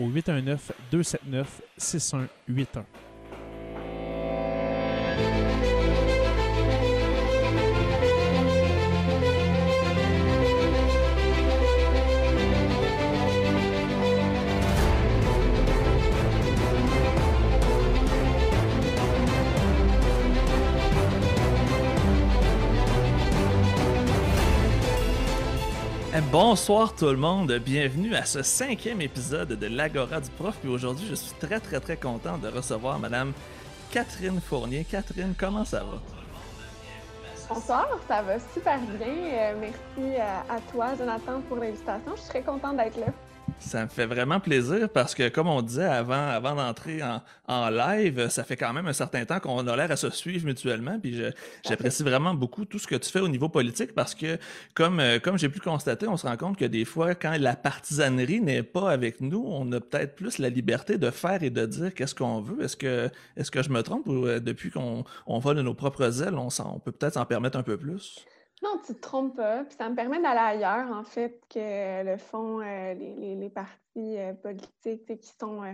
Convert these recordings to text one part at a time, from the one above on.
au 819 Bonsoir tout le monde, bienvenue à ce cinquième épisode de l'Agora du Prof. Puis aujourd'hui, je suis très très très content de recevoir Madame Catherine Fournier. Catherine, comment ça va? Bonsoir, ça va super bien. Euh, merci à, à toi, Jonathan, pour l'invitation. Je suis très contente d'être là. Ça me fait vraiment plaisir parce que, comme on disait avant, avant d'entrer en, en, live, ça fait quand même un certain temps qu'on a l'air à se suivre mutuellement. Puis j'apprécie vraiment beaucoup tout ce que tu fais au niveau politique parce que, comme, euh, comme j'ai pu constater, on se rend compte que des fois, quand la partisanerie n'est pas avec nous, on a peut-être plus la liberté de faire et de dire qu'est-ce qu'on veut. Est-ce que, est-ce que je me trompe ou euh, depuis qu'on on va de nos propres ailes, on, on peut peut-être s'en permettre un peu plus? Non, tu te trompes pas. Puis ça me permet d'aller ailleurs, en fait, que le fond, euh, les, les, les, partis euh, politiques qui sont euh,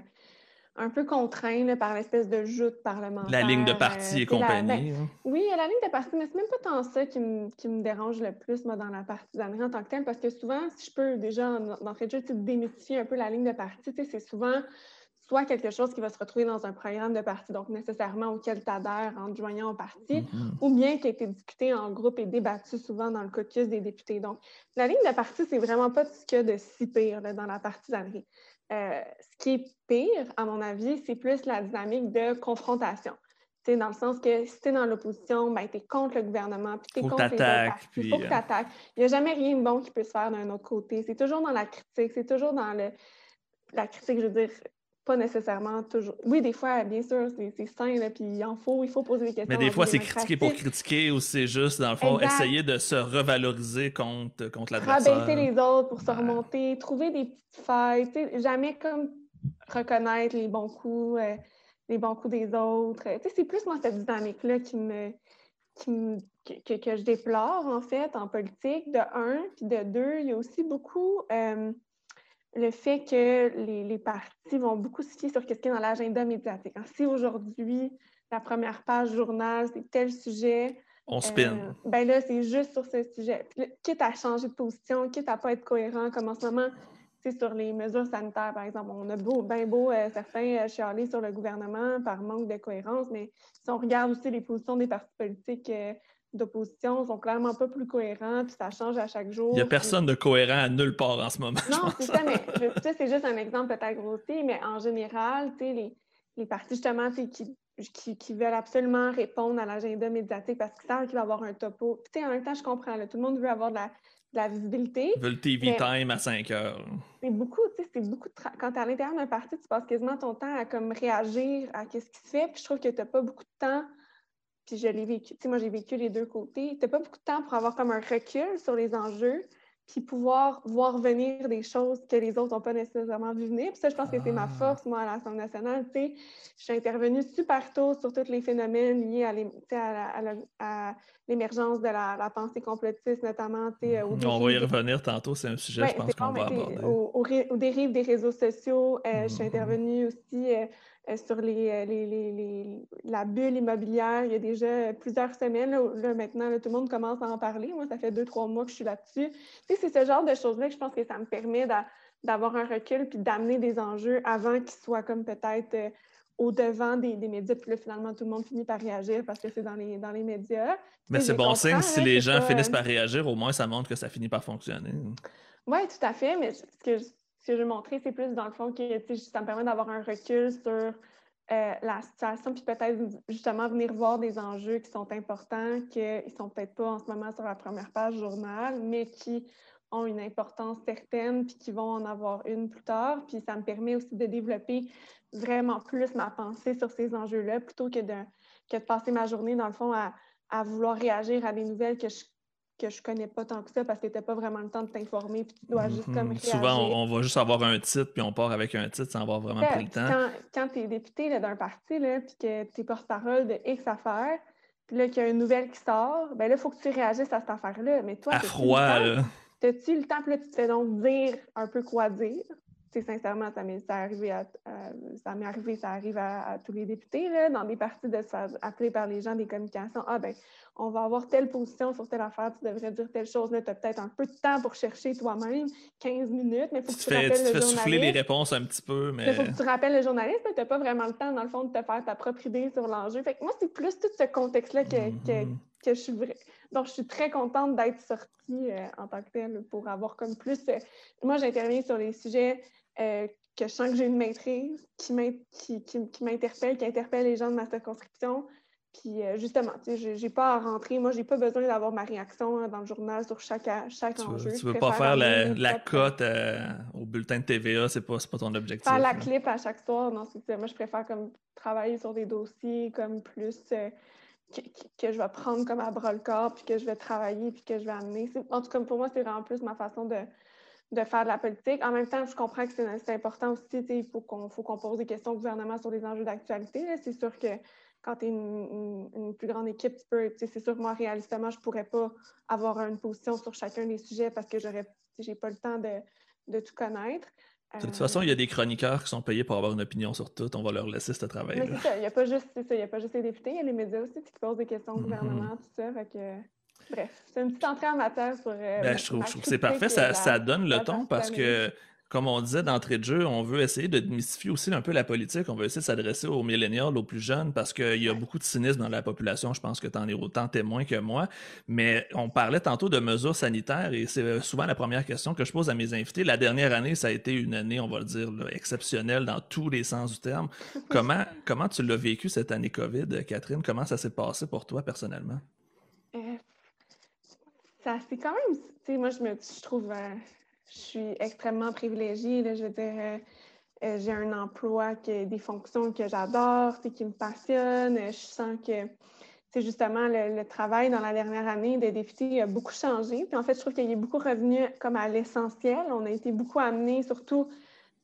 un peu contraints par l'espèce de joute parlementaire. La ligne de parti et compagnie. La, ben, hein. Oui, la ligne de parti, mais c'est même pas tant ça qui me, qui me dérange le plus, moi, dans la partisanerie en tant que telle, parce que souvent, si je peux déjà, d'entrée de jeu, démythifier un peu la ligne de parti, c'est souvent soit quelque chose qui va se retrouver dans un programme de parti, donc nécessairement auquel tu adhères en te joignant au parti, mm-hmm. ou bien qui a été discuté en groupe et débattu souvent dans le caucus des députés. Donc, la ligne de parti, c'est vraiment pas ce qu'il y a de si pire là, dans la partisanerie. Euh, ce qui est pire, à mon avis, c'est plus la dynamique de confrontation. C'est dans le sens que si tu es dans l'opposition, ben, tu es contre le gouvernement, puis tu es contre les autres partis. Il faut que tu. Il n'y a jamais rien de bon qui peut se faire d'un autre côté. C'est toujours dans la critique, c'est toujours dans le, la critique, je veux dire, pas nécessairement toujours. Oui, des fois, bien sûr, c'est sain, puis il en faut, il faut poser des questions. Mais des fois, c'est critiquer pour critiquer ou c'est juste, dans le fond, essayer de se revaloriser contre, contre l'adversaire. Rabaisser les autres pour se remonter, trouver des petites failles, jamais comme reconnaître les bons coups, euh, les bons coups des autres. C'est plus moi cette dynamique-là qui me, qui me que, que, je déplore, en fait, en politique, de un, puis de deux, il y a aussi beaucoup. Euh, le fait que les, les, partis vont beaucoup se fier sur ce qui est dans l'agenda médiatique. si aujourd'hui, la première page journal, c'est tel sujet. On spin. Euh, ben là, c'est juste sur ce sujet. quitte à changer de position, quitte à pas être cohérent, comme en ce moment, c'est sur les mesures sanitaires, par exemple. On a beau, bien beau euh, certains euh, chialer sur le gouvernement par manque de cohérence, mais si on regarde aussi les positions des partis politiques d'opposition sont clairement pas plus cohérents, puis ça change à chaque jour. Il n'y a personne de cohérent à nulle part en ce moment. Non, c'est ça, mais c'est juste un exemple peut-être grossier, mais en général, les, les partis justement qui, qui, qui, veulent absolument répondre à l'agenda médiatique parce qu'ils savent qu'il va y avoir un topo. Puis, en même temps, je comprends, tout le monde veut avoir de la, de la visibilité. Ils veulent TV time à 5 heures. C'est beaucoup, tu sais, c'est beaucoup de Quand tu es à l'intérieur d'un parti, tu passes quasiment ton temps à comme réagir à ce qui se fait, puis je trouve que tu n'as pas beaucoup de temps puis je l'ai vécu. Tu sais, moi, j'ai vécu les deux côtés. Tu n'as pas beaucoup de temps pour avoir comme un recul sur les enjeux. puis pouvoir voir venir des choses que les autres n'ont pas nécessairement vu venir. Puis ça, je pense que c'est ma ah. force, moi, à l'Assemblée nationale. Tu sais, je suis intervenue super tôt sur tous les phénomènes liés à l'émergence de la, pensée complotiste, notamment. Tu sais, On va y revenir tantôt, c'est un sujet, je pense, qu'on va aborder. Aux, dérives des réseaux sociaux, euh, je suis mm-hmm. intervenue aussi euh, euh, sur les, les, la bulle immobilière il y a déjà plusieurs semaines. Là, maintenant, tout le monde commence à en parler. Moi, ça fait deux, trois mois que je suis là-dessus. Tu sais, c'est ce genre de choses-là que je pense que ça me permet d'avoir un recul puis d'amener des enjeux avant qu'ils soient comme peut-être euh, au-devant des, médias. Puis là, finalement, tout le monde finit par réagir parce que c'est dans les, dans les médias. Mais c'est bon signe si les gens finissent par réagir, au moins ça montre que ça finit par fonctionner. Oui, tout à fait. Mais ce que ce que je veux montrer, c'est plus dans le fond que ça me permet d'avoir un recul sur euh, la situation, puis peut-être justement venir voir des enjeux qui sont importants, qu'ils ne sont peut-être pas en ce moment sur la première page journal, mais qui ont une importance certaine, puis qui vont en avoir une plus tard. Puis ça me permet aussi de développer vraiment plus ma pensée sur ces enjeux-là, plutôt que de, que de passer ma journée, dans le fond, à, à vouloir réagir à des nouvelles que je que je connais pas tant que ça parce que t'as pas vraiment le temps de t'informer puis tu dois juste comme réagir. Souvent, on, va juste avoir un titre puis on part avec un titre sans avoir vraiment pris le temps. Quand, quand tu es député d'un parti là, puis que tu es porte-parole de X affaires, puis là qu'il y a une nouvelle qui sort, ben là, il faut que tu réagisses à cette affaire-là. Mais toi, à froid, là. T'as-tu le temps, puis là, tu te fais donc dire un peu quoi dire sincèrement, ça m'est arrivé, à, ça m'est arrivé, ça arrive à, tous les députés, là, dans des parties de se faire appeler par les gens des communications. Ah, ben, on va avoir telle position sur telle affaire, tu devrais dire telle chose. Là, tu as peut-être un peu de temps pour chercher toi-même, 15 minutes, mais il faut que tu, rappelles le journaliste. souffler les réponses un petit peu, mais. Il faut que tu rappelles le journaliste, mais tu n'as pas vraiment le temps, dans le fond, de te faire ta propre idée sur l'enjeu. Fait que moi, c'est plus tout ce contexte-là que, que, je suis Donc, je suis très contente d'être sortie euh, en tant que telle pour avoir comme plus. Euh, moi, j'interviens sur les sujets euh, que je sens que j'ai une maîtrise, qui m'interpelle, qui, interpelle les gens de ma circonscription. Puis justement, je n'ai pas à rentrer. Moi, je n'ai pas besoin d'avoir ma réaction hein, dans le journal sur chaque, chaque enjeu. tu ne veux pas faire la, cote euh, au bulletin de TVA, ce n'est pas, pas ton objectif. Faire la clip à chaque soir, non, moi, je préfère comme travailler sur des dossiers comme plus que, je vais prendre comme à bras le corps, puis que je vais travailler, puis que je vais amener. En tout cas, pour moi, c'est vraiment plus ma façon de, de faire de la politique. En même temps, je comprends que c'est important aussi, il faut qu'on qu'on pose des questions au gouvernement sur les enjeux d'actualité. C'est sûr que quand tu es une, plus grande équipe, tu peux, c'est sûr que moi, réalistement, je ne pourrais pas avoir une position sur chacun des sujets parce que j'aurais j'ai pas le temps de, de tout connaître. De toute façon, il y a des chroniqueurs qui sont payés pour avoir une opinion sur tout. On va leur laisser ce travail. Mais c'est ça, il n'y a, pas juste, a pas juste les députés, il y a les médias aussi qui posent des questions au mm-hmm. gouvernement, tout ça. Fait que... Bref, c'est une petite entrée en matière sur. Euh, ben, je trouve, que c'est parfait. Ça, ça, donne le ton parce que, comme on disait d'entrée de jeu, on veut essayer de démystifier aussi un peu la politique. On veut essayer de s'adresser aux millénials, aux plus jeunes, parce qu'il y a beaucoup de cynisme dans la population. Je pense que tu en es autant témoin que moi. Mais on parlait tantôt de mesures sanitaires et c'est souvent la première question que je pose à mes invités. La dernière année, ça a été une année, on va le dire, exceptionnelle dans tous les sens du terme. comment, comment tu l'as vécu cette année COVID, Catherine? Comment ça s'est passé pour toi personnellement? Euh, c'est quand même, tu sais, moi, je me je trouve, euh, je suis extrêmement privilégiée. je veux dire, euh, euh, j'ai un emploi, qui, des fonctions que j'adore, qui me passionnent. Je sens que, c'est justement, le, travail dans la dernière année des députés a beaucoup changé. Puis en fait, je trouve qu'il est beaucoup revenu comme à l'essentiel. On a été beaucoup amenés, surtout,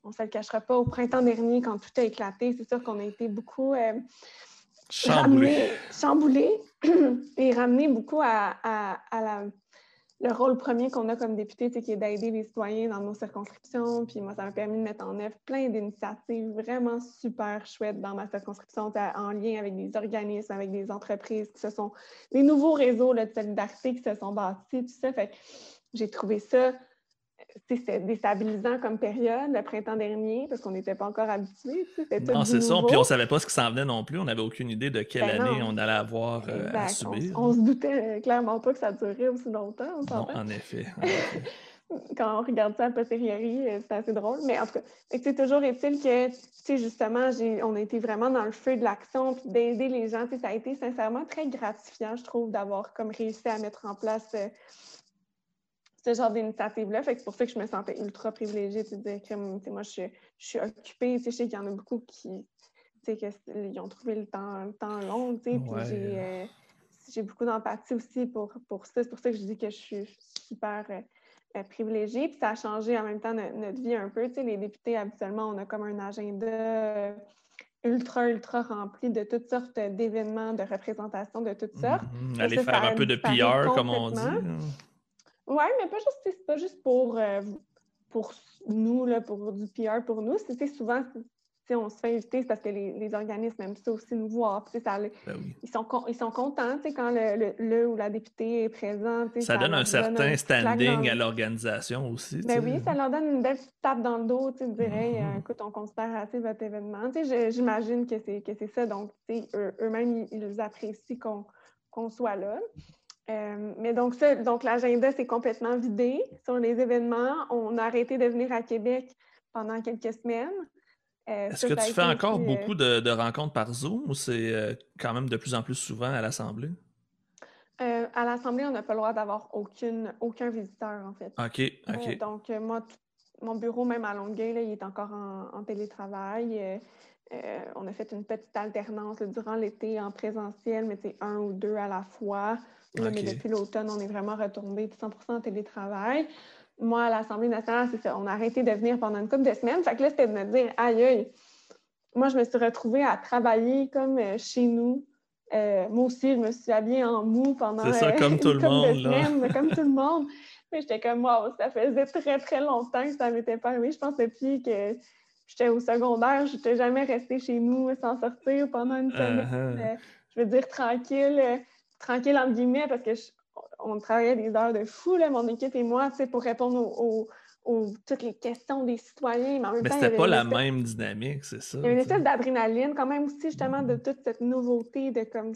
on ne se le cachera pas, au printemps dernier, quand tout a éclaté. C'est sûr qu'on a été beaucoup chamboulés. chamboulés et ramenés beaucoup à, à la le rôle premier qu'on a comme député, c'est qui est d'aider les citoyens dans nos circonscriptions. Puis moi, ça m'a permis de mettre en œuvre plein d'initiatives vraiment super chouettes dans ma circonscription, en lien avec des organismes, avec des entreprises qui se sont, des nouveaux réseaux de solidarité qui se sont bâtis, tout ça. Fait j'ai trouvé ça c'était déstabilisant comme période le printemps dernier parce qu'on n'était pas encore habitués. Non, c'est ça. Puis on ne savait pas ce qui s'en venait non plus. On n'avait aucune idée de quelle ben année on allait avoir euh, à subir. On, se doutait clairement pas que ça durerait aussi longtemps. non, en effet. Quand on regarde ça à posteriori, euh, c'est assez drôle. Mais en tout cas, c'est toujours est-il que, justement, on a été vraiment dans le feu de l'action puis d'aider les gens. Ça a été sincèrement très gratifiant, je trouve, d'avoir comme réussi à mettre en place. Euh, ce genre d'initiative-là. c'est pour ça que je me sentais ultra privilégiée de dire que moi, je, suis occupée. Je sais qu'il y en a beaucoup qui ils ont trouvé le temps, le temps long. Puis euh, j'ai beaucoup d'empathie aussi pour, pour ça. C'est pour ça que je dis que je suis super euh, privilégié. Puis ça a changé en même temps notre, vie un peu. Tu sais, les députés, habituellement, on a comme un agenda ultra, ultra rempli de toutes sortes d'événements, de représentations de toutes sortes. Mm Aller faire un peu de PR, comme on dit. Oui, mais pas juste, c'est pas juste pour, pour nous, là, pour du PR pour nous. C'était souvent on se fait inviter, c'est parce que les, organismes aiment ça aussi nous voir. Ça, ben ils, sont, ils sont contents quand le, le, ou la députée est présent. Ça, donne un certain standing à l'organisation aussi. Ben oui, ça leur donne une belle tape dans le dos, de dire mm-hmm. écoute, on considère assez votre événement. J'imagine que c'est ça. Donc, eux-mêmes, ils, apprécient qu'on soit là. Euh, mais donc, ça, donc l'agenda s'est complètement vidé sur les événements. On a arrêté de venir à Québec pendant quelques semaines. Euh, Est-ce que tu fais encore euh, beaucoup de, rencontres par Zoom ou c'est quand même de plus en plus souvent à l'Assemblée? à l'Assemblée, on n'a pas le droit d'avoir aucun visiteur, en fait. OK, OK. donc, moi, mon bureau, même à Longueuil, il est encore en, télétravail. On a fait une petite alternance durant l'été en présentiel, mais c'est un ou deux à la fois. mais depuis l'automne, on est vraiment retombé 100 en télétravail moi, à l'Assemblée nationale, c'est ça. On a arrêté de venir pendant une couple de semaines. Fait que là, c'était de me dire, aïe, aïe, moi, je me suis retrouvée à travailler comme euh, chez nous. Euh, moi aussi, je me suis habillée en mou pendant C'est ça, euh, comme tout le monde. Semaines, comme tout le monde. Mais j'étais comme, wow, ça faisait très, très longtemps que ça m'était pas arrivé. Je pense depuis que j'étais au secondaire, je n'étais jamais restée chez nous sans sortir pendant une semaine. Uh-huh. je veux dire, tranquille, tranquille entre guillemets, parce que je, on travaillait des heures de fou, là, mon équipe et moi, pour répondre aux, toutes les questions des citoyens. Mais, en c'était pas la même dynamique, c'est ça. Il y a une espèce d'adrénaline, quand même aussi, justement, de toute cette nouveauté, de, comme,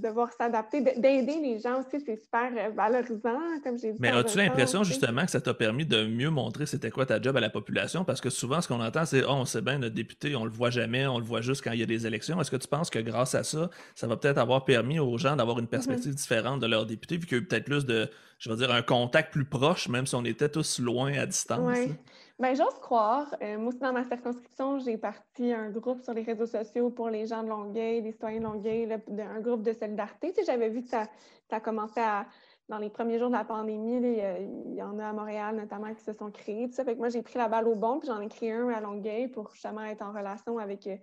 devoir s'adapter, d'aider les gens aussi, c'est super euh, valorisant, comme j'ai dit. Mais as-tu l'impression, justement, que ça t'a permis de mieux montrer c'était quoi ta job à la population? Parce que souvent, ce qu'on entend, c'est oh, on sait bien, notre député, on le voit jamais, on le voit juste quand il y a des élections. Est-ce que tu penses que grâce à ça, ça va peut-être avoir permis aux gens d'avoir une mm-hmm. perspective différente de leur député, puis qu'il y a eu peut-être plus de je veux dire, un contact plus proche, même si on était tous loin à distance. Oui. Bien, j'ose croire. Euh, moi aussi, dans ma circonscription, j'ai parti un groupe sur les réseaux sociaux pour les gens de Longueuil, les citoyens de Longueuil, un groupe de solidarité. Tu sais, j'avais vu que ça, ça commençait à, dans les premiers jours de la pandémie, il y en a à Montréal notamment qui se sont créés. Tout ça. Fait que moi, j'ai pris la balle au bon, puis j'en ai créé un à Longueuil pour justement être en relation avec euh,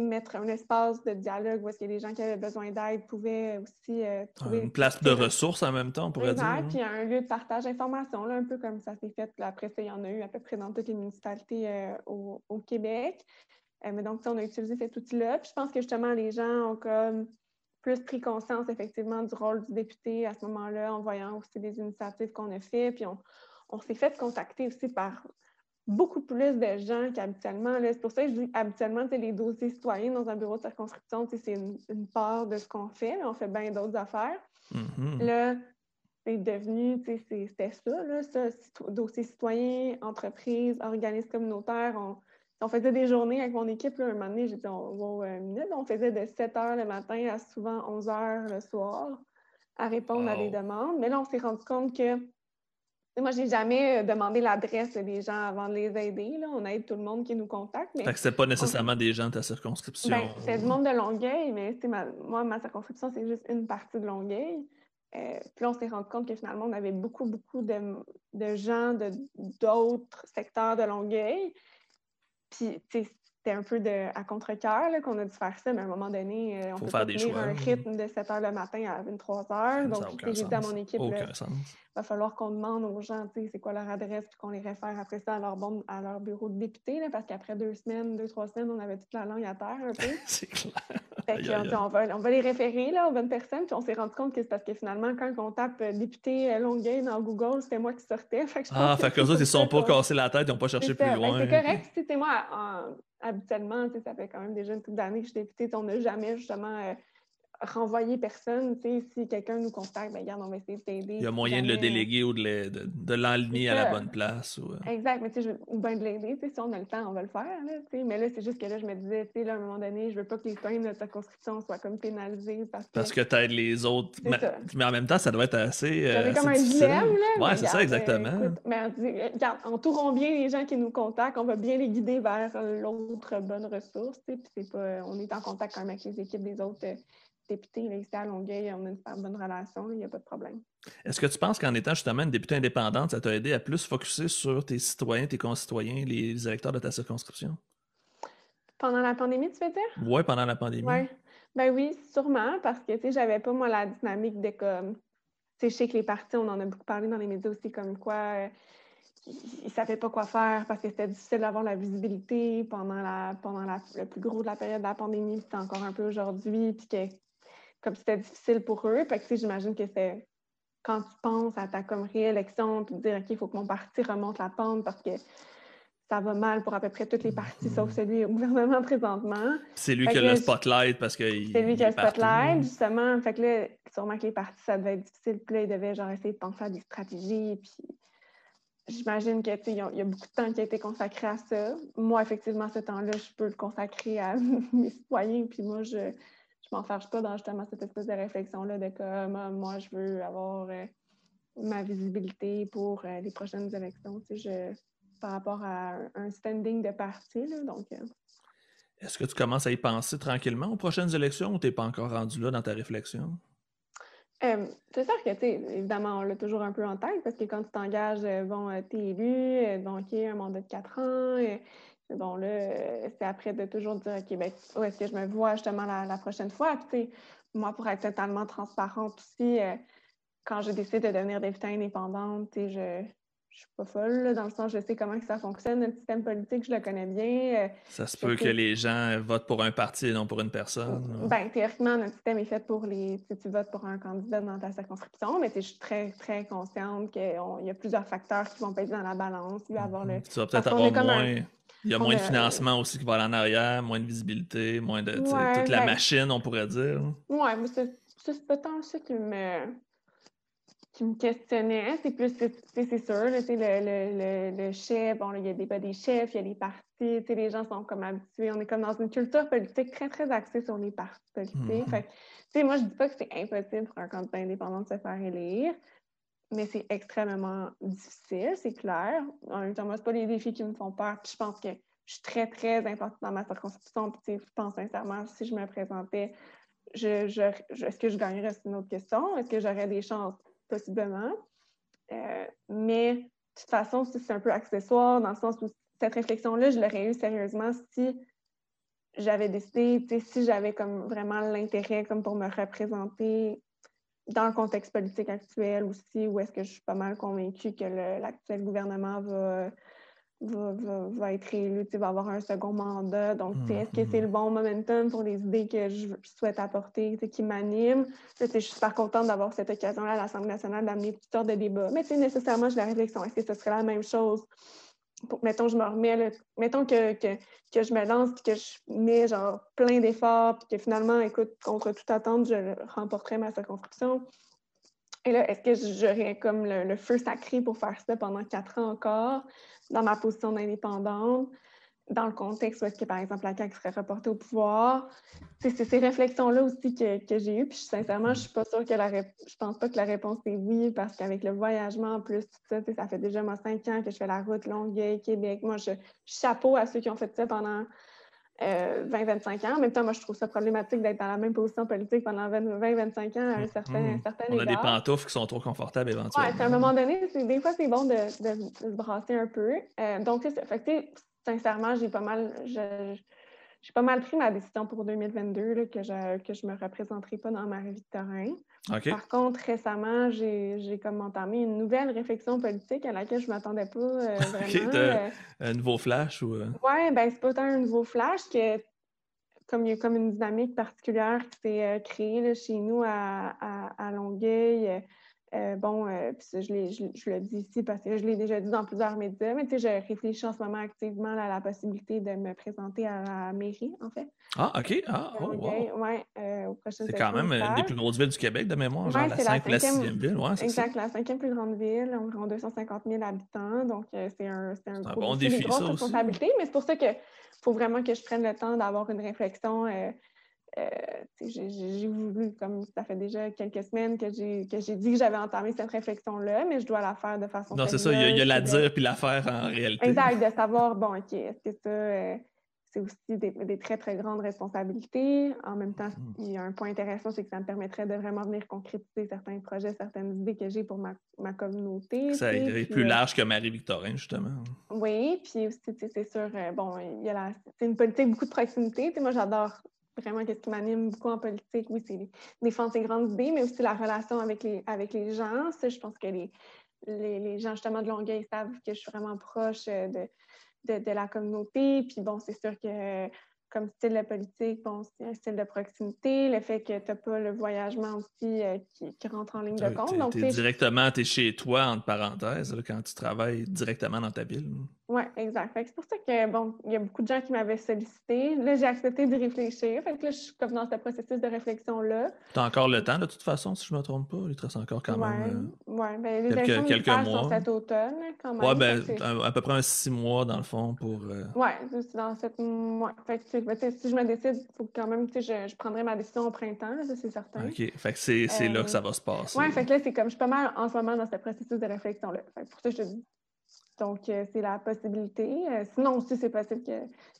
mettre un espace de dialogue où est-ce que les gens qui avaient besoin d'aide pouvaient aussi euh, trouver... Une place de ressources en même temps, on pourrait dire. Hein. Puis un lieu de partage d'informations, un peu comme ça s'est fait. Puis après ça, il y en a eu à peu près dans toutes les municipalités euh, au, Québec. Euh, mais donc, on a utilisé cet outil-là. Puis je pense que justement, les gens ont comme plus pris conscience effectivement du rôle du député à ce moment-là, en voyant aussi des initiatives qu'on a faites. Puis on, on s'est fait contacter aussi par beaucoup plus de gens qu'habituellement. C'est pour ça que je dis habituellement, les dossiers citoyens dans un bureau de circonscription, c'est une, part de ce qu'on fait, mais on fait bien d'autres affaires. Mm-hmm. Là, c'est devenu, c'était ça, là, ça, dossier citoyen, entreprise, organisme communautaire. On, on, faisait des journées avec mon équipe. Là, un moment donné, j'ai dit, on va une minute. On faisait de 7 h le matin à souvent 11 h le soir à répondre à des demandes. Mais là, on s'est rendu compte que moi, je n'ai jamais euh, demandé l'adresse des gens avant de les aider. Là. On aide tout le monde qui nous contacte. Mais fait que c'est pas nécessairement des gens de ta circonscription. Ben, c'est du monde de Longueuil, mais moi, ma circonscription, c'est juste une partie de Longueuil. Euh, puis là, on s'est rendu compte que finalement, on avait beaucoup, beaucoup de, de gens d'autres secteurs de Longueuil. Puis, c'était un peu de, à contre-cœur qu'on a dû faire ça, mais à un moment donné, euh, on peut faire des choix. un rythme de 7 h le matin à 23 h. Donc, j'ai dit à mon équipe, il va falloir qu'on demande aux gens c'est quoi leur adresse, puis qu'on les réfère après ça à leur, bon, à leur bureau de député, là, parce qu'après deux semaines, deux, trois semaines, on avait toute la langue à terre un peu. c'est clair. on, va, on, va, les référer là, aux bonnes personnes, puis on s'est rendu compte que c'est parce que finalement, quand on tape euh, député euh, Longueuil dans Google, c'était moi qui sortais. Fait que ah, fait que eux autres, ils ne sont pas cassés la tête, ils n'ont pas cherché plus ben, loin. c'est correct, c'était moi, en, habituellement, ça fait quand même déjà une couple d'années que je suis députée, on n'a jamais justement euh, renvoyer personne. Si quelqu'un nous contacte, ben, regarde, on va essayer de t'aider. Il y a moyen de le déléguer ou de, de, l'enligner à la bonne place. Ou, euh. Exact, mais tu sais, ou bien de l'aider. Si on a le temps, on va le faire. Là, mais là, c'est juste que là, je me disais, tu sais, à un moment donné, je veux pas que les soins de ta conscription soient comme pénalisés parce que. Parce que tu aides les autres. Mais, en même temps, ça doit être assez. Euh, comme un dilemme, là. Ouais, c'est ça, exactement. mais regarde, entourons bien les gens qui nous contactent, on va bien les guider vers l'autre bonne ressource. Puis c'est pas. On est en contact quand même avec les équipes des autres députée ici à Longueuil, on a une super bonne relation, il n'y a pas de problème. Est-ce que tu penses qu'en étant justement une députée indépendante, ça t'a aidé à plus focuser sur tes citoyens, tes concitoyens, les électeurs de ta circonscription? Pendant la pandémie, tu veux dire? Oui, pendant la pandémie. Ouais. Ben oui, sûrement, parce que, tu sais, j'avais pas, moi, la dynamique de comme... Tu sais, je sais que les partis, on en a beaucoup parlé dans les médias aussi, comme quoi euh, ils ne savaient pas quoi faire parce que c'était difficile d'avoir la visibilité pendant, la, pendant la, le plus gros de la période de la pandémie, c'était encore un peu aujourd'hui, puis que comme c'était difficile pour eux. Fait que, j'imagine que c'est quand tu penses à ta comme réélection, puis dire, OK, il faut que mon parti remonte la pente parce que ça va mal pour à peu près toutes les parties, sauf celui au gouvernement présentement. C'est lui qui a le spotlight parce que. C'est lui qui a le spotlight, justement. Fait que là, sûrement que les partis, ça devait être difficile. Puis là, ils devaient genre essayer de penser à des stratégies. Puis j'imagine qu'il y, a beaucoup de temps qui a été consacré à ça. Moi, effectivement, ce temps-là, je peux le consacrer à mes citoyens. Puis moi, je ne m'en fâche pas dans justement cette espèce de réflexion-là de comme ah, moi, je veux avoir euh, ma visibilité pour euh, les prochaines élections. Je, par rapport à un standing de parti. donc, euh. Est-ce que tu commences à y penser tranquillement aux prochaines élections ou tu n'es pas encore rendu là dans ta réflexion? Euh, c'est sûr que, tu évidemment, on l'a toujours un peu en tête parce que quand tu t'engages, euh, bon, tu es élu, donc, un mandat de quatre ans. Et, bon, là, c'est après de toujours dire, OK, ben, où est-ce que je me vois justement la, prochaine fois? Puis, moi, pour être totalement transparente aussi, quand j'ai décidé de devenir députée indépendante, je, je suis pas folle, dans le sens, je sais comment que ça fonctionne, notre système politique, je le connais bien. Euh, ça se peut que les gens votent pour un parti et non pour une personne. Ben, théoriquement, notre système est fait pour les. Si tu votes pour un candidat dans ta circonscription, mais je suis très, très consciente qu'il y a plusieurs facteurs qui vont peser dans la balance. Il va avoir le. Tu vas peut-être avoir moins. Il y a moins de financement aussi qui va aller en arrière, moins de visibilité, moins de. toute la ben machine, on pourrait dire. Oui, mais c'est pas tant ça qui me qui me questionnait. C'est plus, c'est sûr, le, le, le, chef, bon, il y a des, pas des chefs, il y a des partis, les gens sont comme habitués. On est comme dans une culture politique très, très axée sur les partis politiques. Mm-hmm. moi, je dis pas que c'est impossible pour un candidat indépendant de se faire élire, mais c'est extrêmement difficile, c'est clair. En même temps, moi, c'est pas les défis qui me font peur. je pense que je suis très, très importante dans ma circonscription. je pense sincèrement, si je me présentais, est-ce que je gagnerais? C'est une autre question. Est-ce que j'aurais des chances? possiblement. Euh, mais de toute façon, c'est un peu accessoire dans le sens où cette réflexion-là, je l'aurais eue sérieusement si j'avais décidé, si j'avais comme vraiment l'intérêt comme pour me représenter dans le contexte politique actuel aussi, où est-ce que je suis pas mal convaincue que l'actuel gouvernement va va, être élu, va avoir un second mandat. Donc, est-ce que c'est le bon momentum pour les idées que je souhaite apporter, qui m'animent? Je suis super contente d'avoir cette occasion-là à l'Assemblée nationale d'amener toutes sortes de débats. Mais nécessairement, je la réflexion, est-ce que ce serait la même chose? Mettons, je me remets, mettons que, que, que, je me lance et que je mets genre plein d'efforts puis que finalement, écoute, contre toute attente, je remporterai ma circonscription. Et là, est-ce que j'aurais comme le, feu sacré pour faire ça pendant quatre ans encore? dans ma position d'indépendante, dans le contexte où est-ce que, par exemple, la CAQ serait reportée au pouvoir. C'est ces réflexions-là aussi que, que j'ai eues. Puis, sincèrement, je suis pas sûre que la Je pense pas que la réponse est oui, parce qu'avec le voyagement en plus, tout ça, ça fait déjà moi cinq ans que je fais la route Longueuil-Québec. Moi, je chapeau à ceux qui ont fait ça pendant 20-25 euh, ans. En même temps, moi, je trouve ça problématique d'être dans la même position politique pendant 20-25 ans à un certain, mmh. On a des pantoufles qui sont trop confortables éventuellement. Oui, à un moment donné, des fois, c'est bon de, se brasser un peu. Euh, donc, fait sincèrement, j'ai pas mal... j'ai pas mal pris ma décision pour 2022 que je ne je me représenterai pas dans ma revue de terrain. Par contre, récemment, j'ai comme entamé une nouvelle réflexion politique à laquelle je ne m'attendais pas euh, vraiment. Euh. un nouveau flash ou. Euh? Oui, ben c'est pas tant un nouveau flash que comme il y a comme une dynamique particulière qui s'est créée chez nous à, à, à Longueuil euh, bon, euh, je, je, le dis ici parce que je l'ai déjà dit dans plusieurs médias, mais tu sais, je réfléchis en ce moment activement à la possibilité de me présenter à la mairie, en fait. Ah, OK. Ah, oh, wow. ouais, euh, C'est quand même une des plus grosses villes du Québec, de mémoire, genre la 5 ou la 6e ville. Ouais, exact, la cinquième plus grande ville, environ 250 000 habitants. Donc, c'est un, un, un bon défi, ça responsabilité, mais c'est pour ça qu'il faut vraiment que je prenne le temps d'avoir une réflexion euh, j'ai voulu, comme ça fait déjà quelques semaines que j'ai dit que j'avais entamé cette réflexion-là, mais je dois la faire de façon. Non, c'est ça, il y, a, la dire puis la faire en réalité. Exact, de savoir, bon, OK, est-ce que ça, euh, c'est aussi des, très, très grandes responsabilités. En même temps, mmh. il y a un point intéressant, c'est que ça me permettrait de vraiment venir concrétiser certains projets, certaines idées que j'ai pour ma, ma communauté. Ça est plus euh, large que Marie-Victorin, justement. Oui, puis aussi, c'est sûr, bon, il y a c'est une politique beaucoup de proximité. moi, j'adore vraiment qu'est-ce qui m'anime beaucoup en politique. Oui, c'est défendre ces grandes idées, mais aussi la relation avec les, avec les gens. je pense que les, les, les gens, justement, de Longueuil savent que je suis vraiment proche euh, de de, la communauté. Puis bon, c'est sûr que comme style de politique, bon, c'est un style de proximité, le fait que tu n'as pas le voyagement aussi euh, qui, rentre en ligne de compte. Donc, directement, tu es chez toi, entre parenthèses, quand tu travailles directement dans ta ville. Oui, exact. C'est pour ça que, bon, il y a beaucoup de gens qui m'avaient sollicité. Là, j'ai accepté de réfléchir. Fait que là, je suis comme dans ce processus de réflexion-là. Tu as encore le temps, de toute façon, si je ne me trompe pas? Il te reste encore quand même. Euh, oui, ben, les quelques, quelques mois. Sont cet automne, quand même. Oui, ben, à peu près un six mois, dans le fond, pour. Euh, Oui, c'est dans cette. mois. Fait que, ben, si je me décide, il faut quand même, tu sais, je, je, prendrai ma décision au printemps, ça, c'est certain. OK. Fait que c'est là que ça va se passer. Oui, fait que là, c'est comme je suis pas mal en ce moment dans ce processus de réflexion-là. Pour ça, je te dis donc, euh, c'est la possibilité. Euh, sinon, aussi, c'est possible que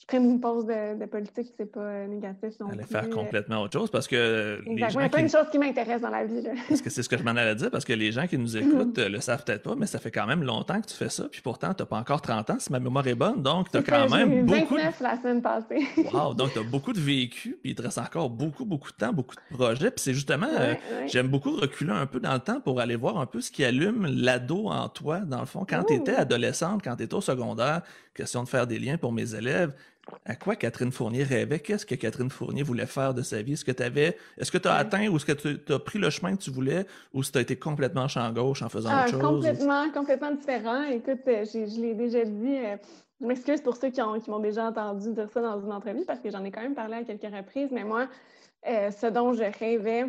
je prenne une pause de, politique, c'est pas euh, négatif non Aller faire complètement autre chose parce que. Exactement. Il y a plein de choses qui m'intéressent dans la vie. Parce que c'est ce que je m'en allais dire, parce que les gens qui nous écoutent le savent peut-être pas, mais ça fait quand même longtemps que tu fais ça, puis pourtant, tu n'as pas encore 30 ans, si ma mémoire est bonne, donc tu as quand même. beaucoup 29 la semaine passée. wow, donc tu as beaucoup de vécu, puis il te reste encore beaucoup, beaucoup de temps, beaucoup de projets, puis c'est justement, j'aime beaucoup reculer un peu dans le temps pour aller voir un peu ce qui allume l'ado en toi, dans le fond, quand tu étais adolescente, quand tu étais au secondaire, question de faire des liens pour mes élèves. À quoi Catherine Fournier rêvait? Qu'est-ce que Catherine Fournier voulait faire de sa vie? Est-ce que tu avais, est-ce que tu as atteint ou est-ce que tu as pris le chemin que tu voulais ou si tu as été complètement champ gauche en faisant ah, autre chose? Complètement, complètement différent. Écoute, euh, je l'ai déjà dit. Euh, je m'excuse pour ceux qui, m'ont déjà entendu dire ça dans une entrevue parce que j'en ai quand même parlé à quelques reprises, mais moi, euh, ce dont je rêvais,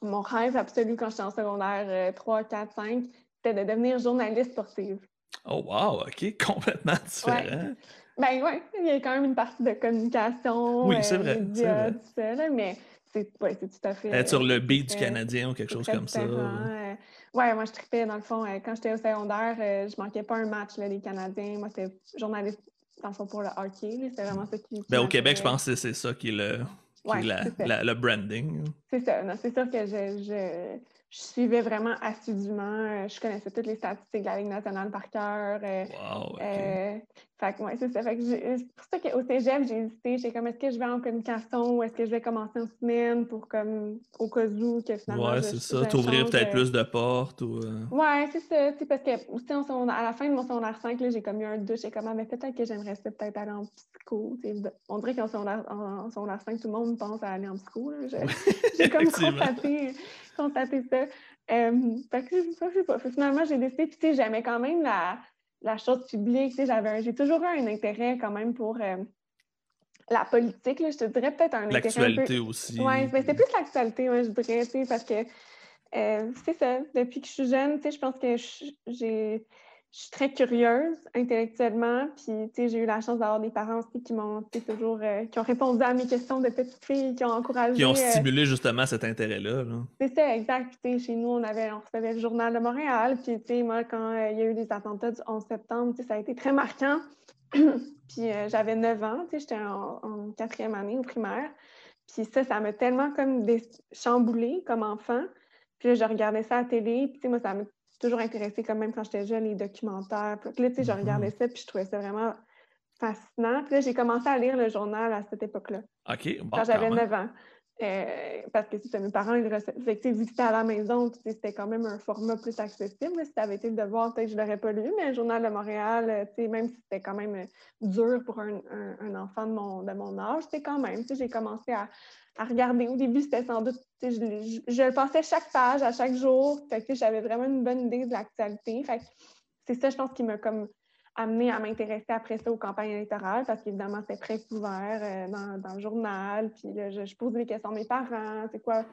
mon rêve absolu quand j'étais en secondaire 3, 4, 5, c'était de devenir journaliste sportive. Oh wow, OK, complètement différent. Ben oui, il y a quand même une partie de communication. Oui, c'est vrai. Euh, tout ça, mais c'est ouais, tout à fait. Être sur le beat du Canadien ou quelque chose comme ça. Euh, oui, moi je tripais dans le fond. Euh, quand j'étais au secondaire, je manquais pas un match là, des Canadiens. Moi, c'était journaliste dans le fond pour le hockey. C'était vraiment ça qui. Ben, au Québec, je pense que c'est ça qui est le, le branding. C'est ça. C'est sûr que je je suivais vraiment assidûment. Euh, je connaissais toutes les statistiques de la Ligue nationale par cœur. Euh, wow, euh, fait que, ouais, c'est ça. C'est pour ça qu'au cégep, j'ai hésité. J'ai comme, est-ce que je vais en communication ou est-ce que je vais commencer en semaine pour, comme, au cas où, que finalement. Ouais, c'est ça. T'ouvrir peut-être plus de portes ou. Ouais, c'est ça. Parce que, aussi, à la fin de mon secondaire 5, j'ai comme eu un doute. J'ai comme, ah, mais peut-être que j'aimerais peut-être aller en psycho. On dirait qu'en secondaire, en, 5, tout le monde pense à aller en psycho. J'ai comme constaté, constaté ça. Euh, fait que, je sais pas. Finalement, j'ai décidé, puis tu sais, j'aimais quand même la la chose publique. J'ai toujours eu un intérêt quand même pour euh, la politique. Là, je te dirais peut-être un intérêt. L'actualité aussi. Oui, mais c'est plus l'actualité, je dirais, parce que euh, c'est ça. Depuis que je suis jeune, je pense que j'ai je suis très curieuse intellectuellement. Puis, tu sais, j'ai eu la chance d'avoir des parents aussi qui m'ont toujours, euh, qui ont répondu à mes questions de petite fille, qui ont encouragé. Qui ont euh, stimulé justement cet intérêt-là. c'est ça, exact. Puis, chez nous, on avait, on recevait le Journal de Montréal. Puis, tu sais, moi, quand euh, il y a eu les attentats du 11 septembre, tu sais, ça a été très marquant. puis, j'avais 9 ans, tu sais, j'étais en, quatrième année au primaire. Puis ça, ça m'a tellement comme chamboulé comme enfant. Puis là, je regardais ça à la télé. Puis, tu sais, moi, ça m'a toujours intéressé quand même quand j'étais jeune, les documentaires. Puis là, tu sais, je regardais ça, puis je trouvais ça vraiment fascinant. Puis là, j'ai commencé à lire le journal à cette époque-là. OK. quand j'avais 9 ans. Euh, parce que ça, mes parents, ils fait visiter à la maison, c'était quand même un format plus accessible. Si ça avait été le devoir, peut-être que je l'aurais pas lu, mais le Journal de Montréal, euh, même si c'était quand même euh, dur pour un, enfant de mon, de mon âge, c'était quand même. J'ai commencé à, à regarder. Au début, c'était sans doute, je, je, je, passais chaque page à chaque jour. j'avais vraiment une bonne idée de l'actualité. c'est ça, je pense, qui m'a comme amené à m'intéresser après ça aux campagnes électorales parce qu'évidemment, c'était très couvert euh, dans, dans, le journal. Puis là, je, je posais des questions à mes parents. C'est quoi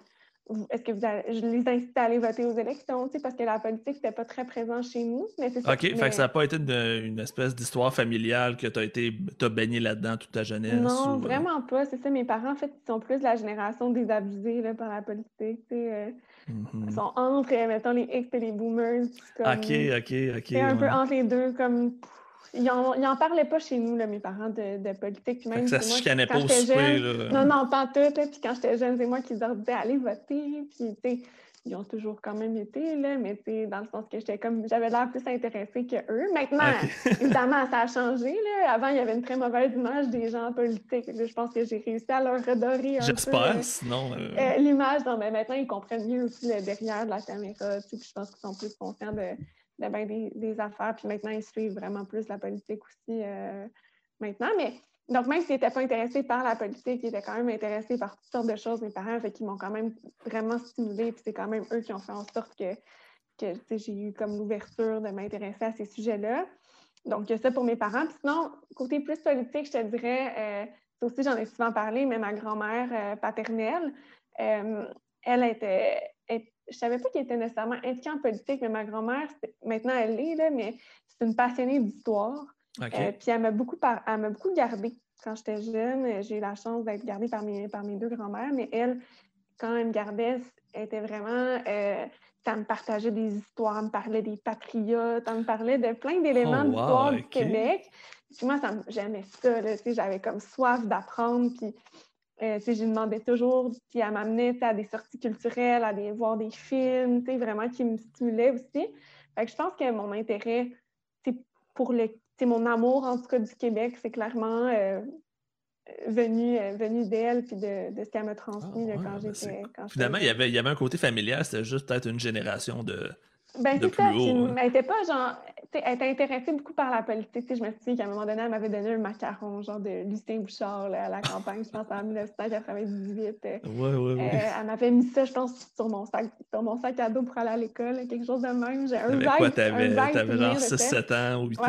est-ce que vous je les incite à aller voter aux élections, parce que la politique, n'était pas très présent chez nous. Mais OK, fait que ça n'a pas été une, espèce d'histoire familiale que tu as été as baigné là-dedans toute ta jeunesse? Non, euh? vraiment pas. C'est ça, mes parents, en fait, ils sont plus la génération désabusée là, par la politique. Euh, mm-hmm. Ils sont entre, mettons, les X et les boomers. OK, OK, OK. C'est un peu entre les deux, comme ils n'en parlaient pas chez nous, là, mes parents, de, de politique. Puis même, ça se chicanait pas au souper. Non, non, pas tout. Puis quand j'étais jeune, c'est moi qui leur disais allez voter. Puis, tu sais, ils ont toujours quand même été, là, mais dans le sens que j'étais comme j'avais l'air plus intéressée qu'eux. Maintenant, évidemment, ça a changé. Là. Avant, il y avait une très mauvaise image des gens politiques. Je pense que j'ai réussi à leur redorer un J'espère, euh, sinon. Euh, euh, l'image, mais maintenant, ils comprennent mieux aussi le derrière de la caméra. je pense qu'ils sont plus conscients de, de des, affaires. Puis maintenant, ils suivent vraiment plus la politique aussi maintenant. Mais donc, même s'ils n'étaient pas intéressés par la politique, ils étaient quand même intéressés par toutes sortes de choses, mes parents, fait qu'ils m'ont quand même vraiment stimulé, puis c'est quand même eux qui ont fait en sorte que, que j'ai eu comme l'ouverture de m'intéresser à ces sujets-là. Donc, ça pour mes parents. Puis sinon, côté plus politique, je te dirais, euh, ça aussi, j'en ai souvent parlé, mais ma grand-mère euh, paternelle, euh, elle était, je ne savais pas qu'elle était nécessairement impliquée en politique, mais ma grand-mère, maintenant elle est, là, mais c'est une passionnée d'histoire. Euh, puis elle m'a beaucoup, beaucoup gardée quand j'étais jeune. J'ai eu la chance d'être gardée par mes, par mes deux grands-mères, mais elle, quand elle me gardait, elle était vraiment. Euh, ça me partageait des histoires, elle me parlait des patriotes, elle me parlait de plein d'éléments oh, d'histoire du Québec. Puis moi, j'aimais ça. J'avais comme soif d'apprendre. Puis euh, je lui demandais toujours, puis elle m'amenait à des sorties culturelles, à des, voir des films, vraiment qui me stimulaient aussi. Fait que je pense que mon intérêt pour le c'est mon amour, en tout cas, du Québec, c'est clairement euh, venu, euh, venu d'elle puis de, de, ce qu'elle m'a transmis ah, quand ben, j'étais. Finalement, il y, avait, il y avait un côté familial, c'était juste peut-être une génération de, ben, c'est ça. Hein. elle était pas genre. Elle était intéressée beaucoup par la politique. je me souviens qu'à un moment donné, elle m'avait donné un macaron, genre de Lucien Bouchard à la campagne, je pense en 1998. Ouais, ouais, ouais. Euh, elle m'avait mis ça, je pense, sur mon sac, sur mon sac à dos pour aller à l'école, quelque chose de même. J'ai un vague. quoi, t'avais, t'avais genre 6-7 ans ou 8 ans?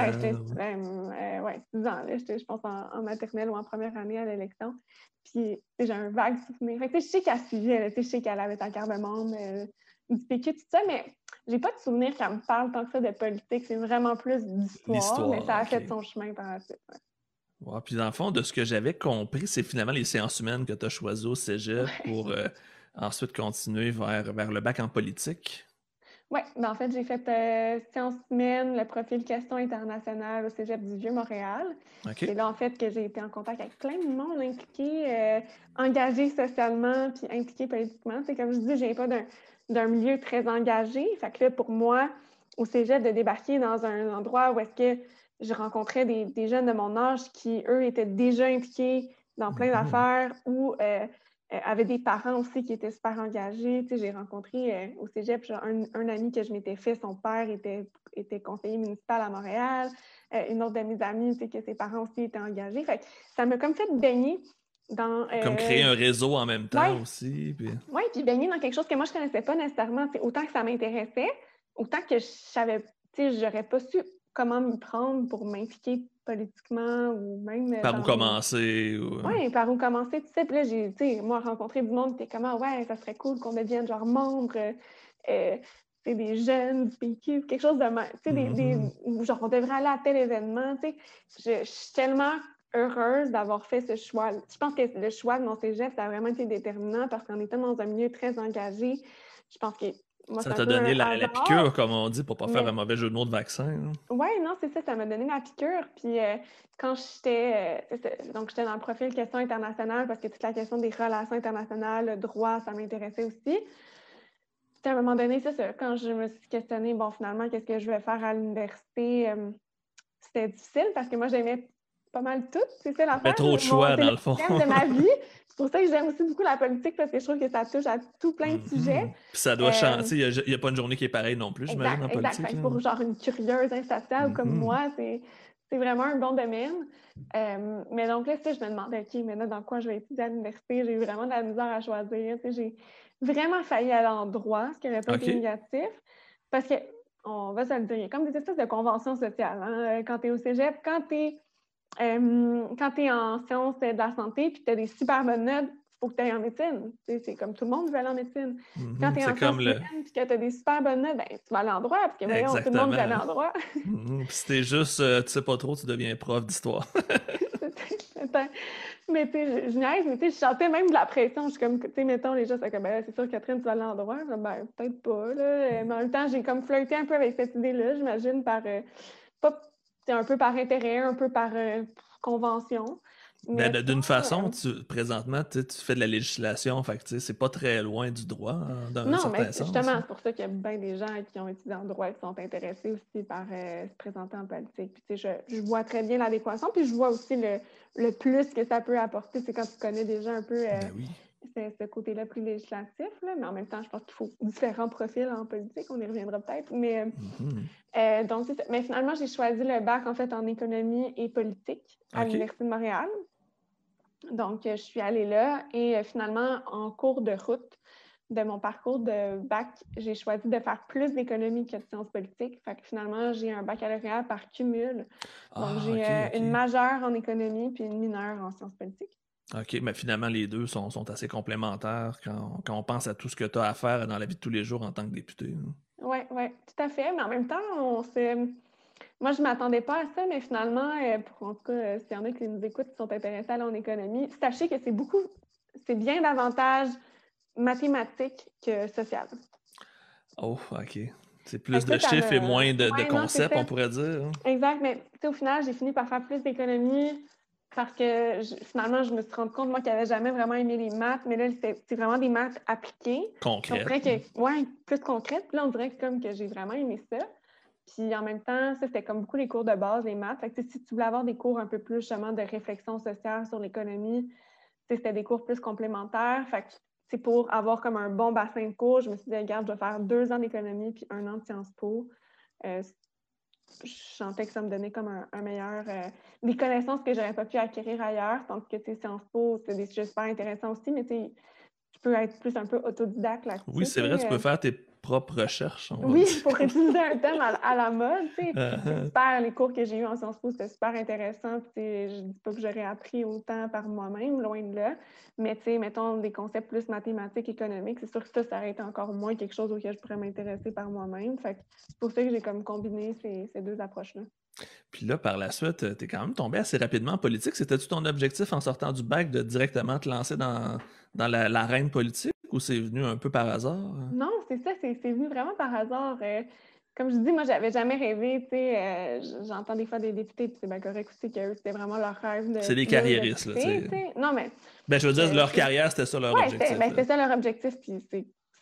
Ben, euh, ouais, 6 ans. Là, je pense en, maternelle ou en première année à l'élection. Puis j'ai un vague souvenir. Fait que, je sais qu'elle suivait, je sais qu'elle avait sa carte de membre euh, du PQ, tout ça, mais j'ai pas de souvenir qu'elle me parle tant que ça de politique. C'est vraiment plus d'histoire, mais ça a fait son chemin par la suite. Ouais. puis dans le fond, de ce que j'avais compris, c'est finalement les séances humaines que tu as choisies au cégep pour euh, ensuite continuer vers, vers le bac en politique. Oui, ben en fait, j'ai fait euh, sciences humaines, le profil questions internationales au Cégep du Vieux-Montréal. C'est là, en fait, que j'ai été en contact avec plein de monde impliqué, euh, engagé socialement, puis impliqué politiquement. C'est comme je dis, j'ai pas d'un d'un milieu très engagé. Fait que là, pour moi, au cégep, de débarquer dans un endroit où est-ce que je rencontrais des, jeunes de mon âge qui, eux, étaient déjà impliqués dans plein mhm. d'affaires ou euh, euh, avaient des parents aussi qui étaient super engagés. Tu sais, j'ai rencontré euh, au cégep un, un, ami que je m'étais fait, son père était, était conseiller municipal à Montréal. une autre de mes amies, tu sais, que ses parents aussi étaient engagés. Fait que ça m'a comme fait baigner comme créer un réseau en même temps aussi. Puis... Oui, puis baigner dans quelque chose que moi, je ne connaissais pas nécessairement. Autant que ça m'intéressait, autant que je savais, tu sais, j'aurais pas su comment m'y prendre pour m'impliquer politiquement ou même. Par où commencer. Ou... Oui, par où commencer, tu sais. Puis là, j'ai, tu sais, moi, rencontré du monde qui était comme, ah, ouais, ça serait cool qu'on devienne genre membre. Euh, c'est des jeunes du PQ, quelque chose de. Tu sais, des, des, mm-hmm. genre, on devrait aller à tel événement. Tu sais, je, je suis tellement heureuse d'avoir fait ce choix. Je pense que le choix de mon cégep, ça a vraiment été déterminant parce qu'en étant dans un milieu très engagé, je pense que moi, ça t'a donné la, piqûre, comme on dit, pour pas faire un mauvais jeu de mots de vaccin. Oui, non, c'est ça, ça m'a donné la piqûre. Puis euh, quand j'étais, euh, donc j'étais dans le profil question internationale parce que toute la question des relations internationales, le droit, ça m'intéressait aussi. Puis à un moment donné, c'est ça, quand je me suis questionnée, bon, finalement, qu'est-ce que je vais faire à l'université, euh, c'était difficile parce que moi, j'aimais pas mal tout. C'est ça l'affaire. trop de choix, dans le fond. de ma vie. C'est pour ça que j'aime aussi beaucoup la politique parce que je trouve que ça touche à tout plein de mm-hmm. sujets. Puis ça doit changer. Il n'y a, pas une journée qui est pareille non plus, j'imagine, en politique. Exact. Pour genre une curieuse insatiable comme mm-hmm. moi, c'est vraiment un bon domaine. Euh, mais donc là, je me demandais, OK, là, dans quoi je vais étudier à l'université? J'ai eu vraiment de la misère à choisir. J'ai vraiment failli à l'endroit, ce qui n'aurait pas été négatif. Parce que, on va se le dire, il y a comme des espèces de conventions sociales. Hein. Quand tu es au cégep, quand tu es euh, quand tu es en sciences de la santé puis tu as des super bonnes notes, il faut que tu ailles en médecine. C'est comme tout le monde veut aller en médecine. Mhm, quand tu es en sciences le... puis que tu as des super bonnes notes, ben, tu vas aller en droit parce que voyons, tout le monde veut aller en droit. Mhm, si t'es juste, euh, tu sais pas trop, tu deviens prof d'histoire. mais tu sais, je niaise, mais tu sais, je sentais même de la pression. Je suis comme, tu sais, mettons, les gens, c'est comme, ben, c'est sûr, Catherine, tu vas aller en droit. Ben, peut-être pas, là. Mais en même temps, j'ai comme flirté un peu avec cette idée-là, j'imagine, par. Euh, pas c'est un peu par intérêt, un peu par convention. Mais d'une façon, tu, présentement, tu fais de la législation, fait que c'est pas très loin du droit, hein, dans non, un certain mais justement, c'est pour ça qu'il y a bien des gens qui ont étudié en droit et qui sont intéressés aussi par se présenter en politique. Puis, je, je vois très bien l'adéquation, puis je vois aussi le, le, plus que ça peut apporter. C'est quand tu connais déjà un peu ben oui ce côté-là plus législatif, mais en même temps, je pense qu'il faut différents profils en politique, on y reviendra peut-être. Mais, mm-hmm. euh, donc, mais finalement, j'ai choisi le bac en fait en économie et politique à l'Université de Montréal. Donc, je suis allée là et euh, finalement, en cours de route de mon parcours de bac, j'ai choisi de faire plus d'économie que de sciences politiques. Fait que finalement, j'ai un baccalauréat par cumul. Donc, ah, j'ai euh, une majeure en économie puis une mineure en sciences politiques. OK, mais finalement, les deux sont, assez complémentaires quand, on pense à tout ce que tu as à faire dans la vie de tous les jours en tant que député. Oui, hein. oui, tout à fait. Mais en même temps, on. Moi, je ne m'attendais pas à ça, mais finalement, euh, pour, en tout cas, euh, s'il y en a qui nous écoutent qui sont intéressés à en économie, sachez que c'est beaucoup, c'est bien davantage mathématique que social. Oh, OK. C'est plus de chiffres et moins de, concepts, on pourrait dire. Exact, mais au final, j'ai fini par faire plus d'économie, parce que finalement, je me suis rendu compte, moi, qu'elle n'avait jamais vraiment aimé les maths, mais là, c'est vraiment des maths appliquées. Concrètes. Oui, plus concrètes. Puis là, on dirait que, comme que j'ai vraiment aimé ça. Puis en même temps, ça, c'était comme beaucoup les cours de base, les maths. Fait que, si tu voulais avoir des cours un peu plus, justement, de réflexion sociale sur l'économie, c'était des cours plus complémentaires. Fait que, c'est pour avoir comme un bon bassin de cours, je me suis dit, regarde, je vais faire deux ans d'économie puis un an de Sciences Po. Euh, je sentais que ça me donnait comme un, meilleur. Euh, des connaissances que j'aurais pas pu acquérir ailleurs. Tandis que, tu sais, Sciences Po, c'est des sujets super intéressants aussi, mais tu sais, tu peux être plus un peu autodidacte là-dessus. Oui, c'est vrai, tu peux euh, faire tes propre recherche. oui, pour utiliser un thème à, la mode. C'est uh-huh. super, les cours que j'ai eus en Sciences Po, c'était super intéressant. Je ne dis pas que j'aurais appris autant par moi-même, loin de là. Mais mettons des concepts plus mathématiques, économiques, c'est sûr que ça, ça aurait été encore moins quelque chose auquel je pourrais m'intéresser par moi-même. C'est pour ça que j'ai comme combiné ces, ces deux approches-là. Puis là, par la suite, tu es quand même tombé assez rapidement en politique. C'était-tu ton objectif en sortant du bac de directement te lancer dans, dans l'arène politique? Ou c'est venu un peu par hasard? Non, c'est ça, c'est venu vraiment par hasard. Euh, comme je dis, moi, j'avais jamais rêvé, tu sais, euh, j'entends des fois des députés, puis c'est bien correct aussi qu'eux, c'était vraiment leur rêve. C'est des carriéristes, là, tu sais. Non, mais... Ben, je veux dire, leur carrière, c'était ça leur objectif. Ben, c'était ça leur objectif, puis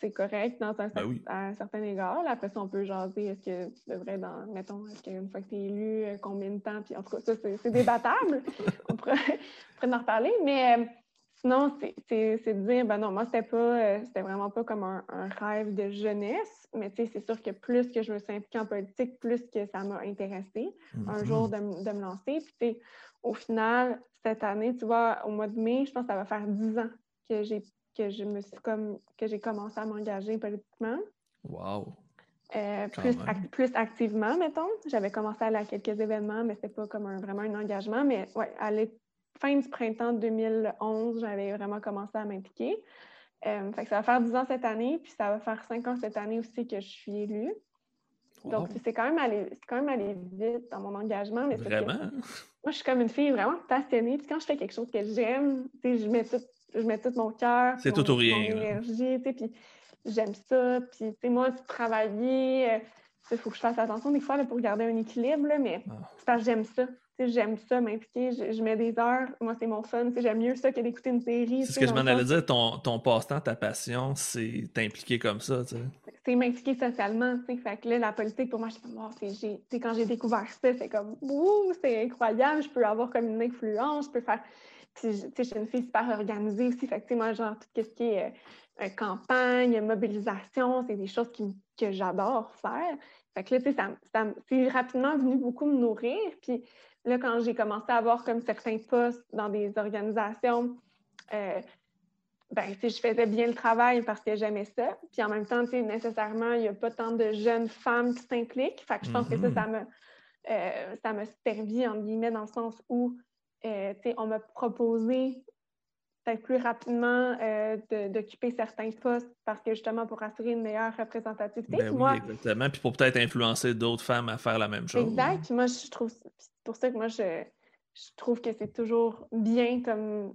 c'est correct dans un, ben à un certain égard. Là, après ça, on peut jaser, est-ce que tu devrais, dans, mettons, est-ce qu'une fois que tu es élu, euh, combien de temps, puis en tout cas, ça, c'est débattable. on, pourrait, en reparler, mais... Sinon, c'est de dire, ben non, moi, c'était pas, euh, c'était vraiment pas comme un, rêve de jeunesse, mais c'est sûr que plus que je me suis impliquée en politique, plus que ça m'a intéressée un jour mm-hmm. de, me lancer. Puis, au final, cette année, tu vois, au mois de mai, je pense que ça va faire dix ans que j'ai que je me suis comme que j'ai commencé à m'engager politiquement. Wow! Euh, plus, plus activement, mettons. J'avais commencé à aller à quelques événements, mais c'était pas comme un, vraiment un engagement. Mais ouais, aller fin du printemps 2011, j'avais vraiment commencé à m'impliquer. Euh, ça va faire 10 ans cette année, puis ça va faire 5 ans cette année aussi que je suis élue. Donc, c'est quand, même allé, quand même allé vite dans mon engagement. Mais vraiment? moi, je suis comme une fille vraiment passionnée. Puis quand je fais quelque chose que j'aime, je mets tout, je mets tout mon cœur, c'est tout ou rien, mon énergie, puis j'aime ça. Puis, moi, travailler, il euh, faut que je fasse attention des fois pour garder un équilibre, mais ah. c'est parce que j'aime ça j'aime ça m'impliquer, je, mets des heures, moi c'est mon fun, j'aime mieux ça que d'écouter une série. C'est ce que je m'en allais dire, ton, ton passe-temps, ta passion, c'est t'impliquer comme ça, tu sais. C'est m'impliquer socialement, tu sais, fait que là, la politique, pour moi, je suis oh, quand j'ai découvert ça, c'est comme, ouh, c'est incroyable, je peux avoir comme une influence, je peux faire, puis, tu sais, je suis une fille super organisée aussi, fait que, moi, genre, tout ce qui est euh, campagne, mobilisation, c'est des choses qui, que j'adore faire. Fait que là, tu sais, ça, ça c'est rapidement venu beaucoup me nourrir, puis Là, quand j'ai commencé à avoir comme certains postes dans des organisations, euh, ben, je faisais bien le travail parce que j'aimais ça. Puis en même temps, nécessairement, il n'y a pas tant de jeunes femmes qui s'impliquent. Fait que je pense que ça, mm-hmm. ça m'a, euh, ça m'a servi, en guillemets, dans le sens où euh, on m'a proposé peut-être plus rapidement euh, d'occuper certains postes parce que justement pour assurer une meilleure représentativité. Ben oui, exactement. Puis pour peut-être influencer d'autres femmes à faire la même chose. Exact. Moi, je trouve pour ça que moi, je, trouve que c'est toujours bien comme.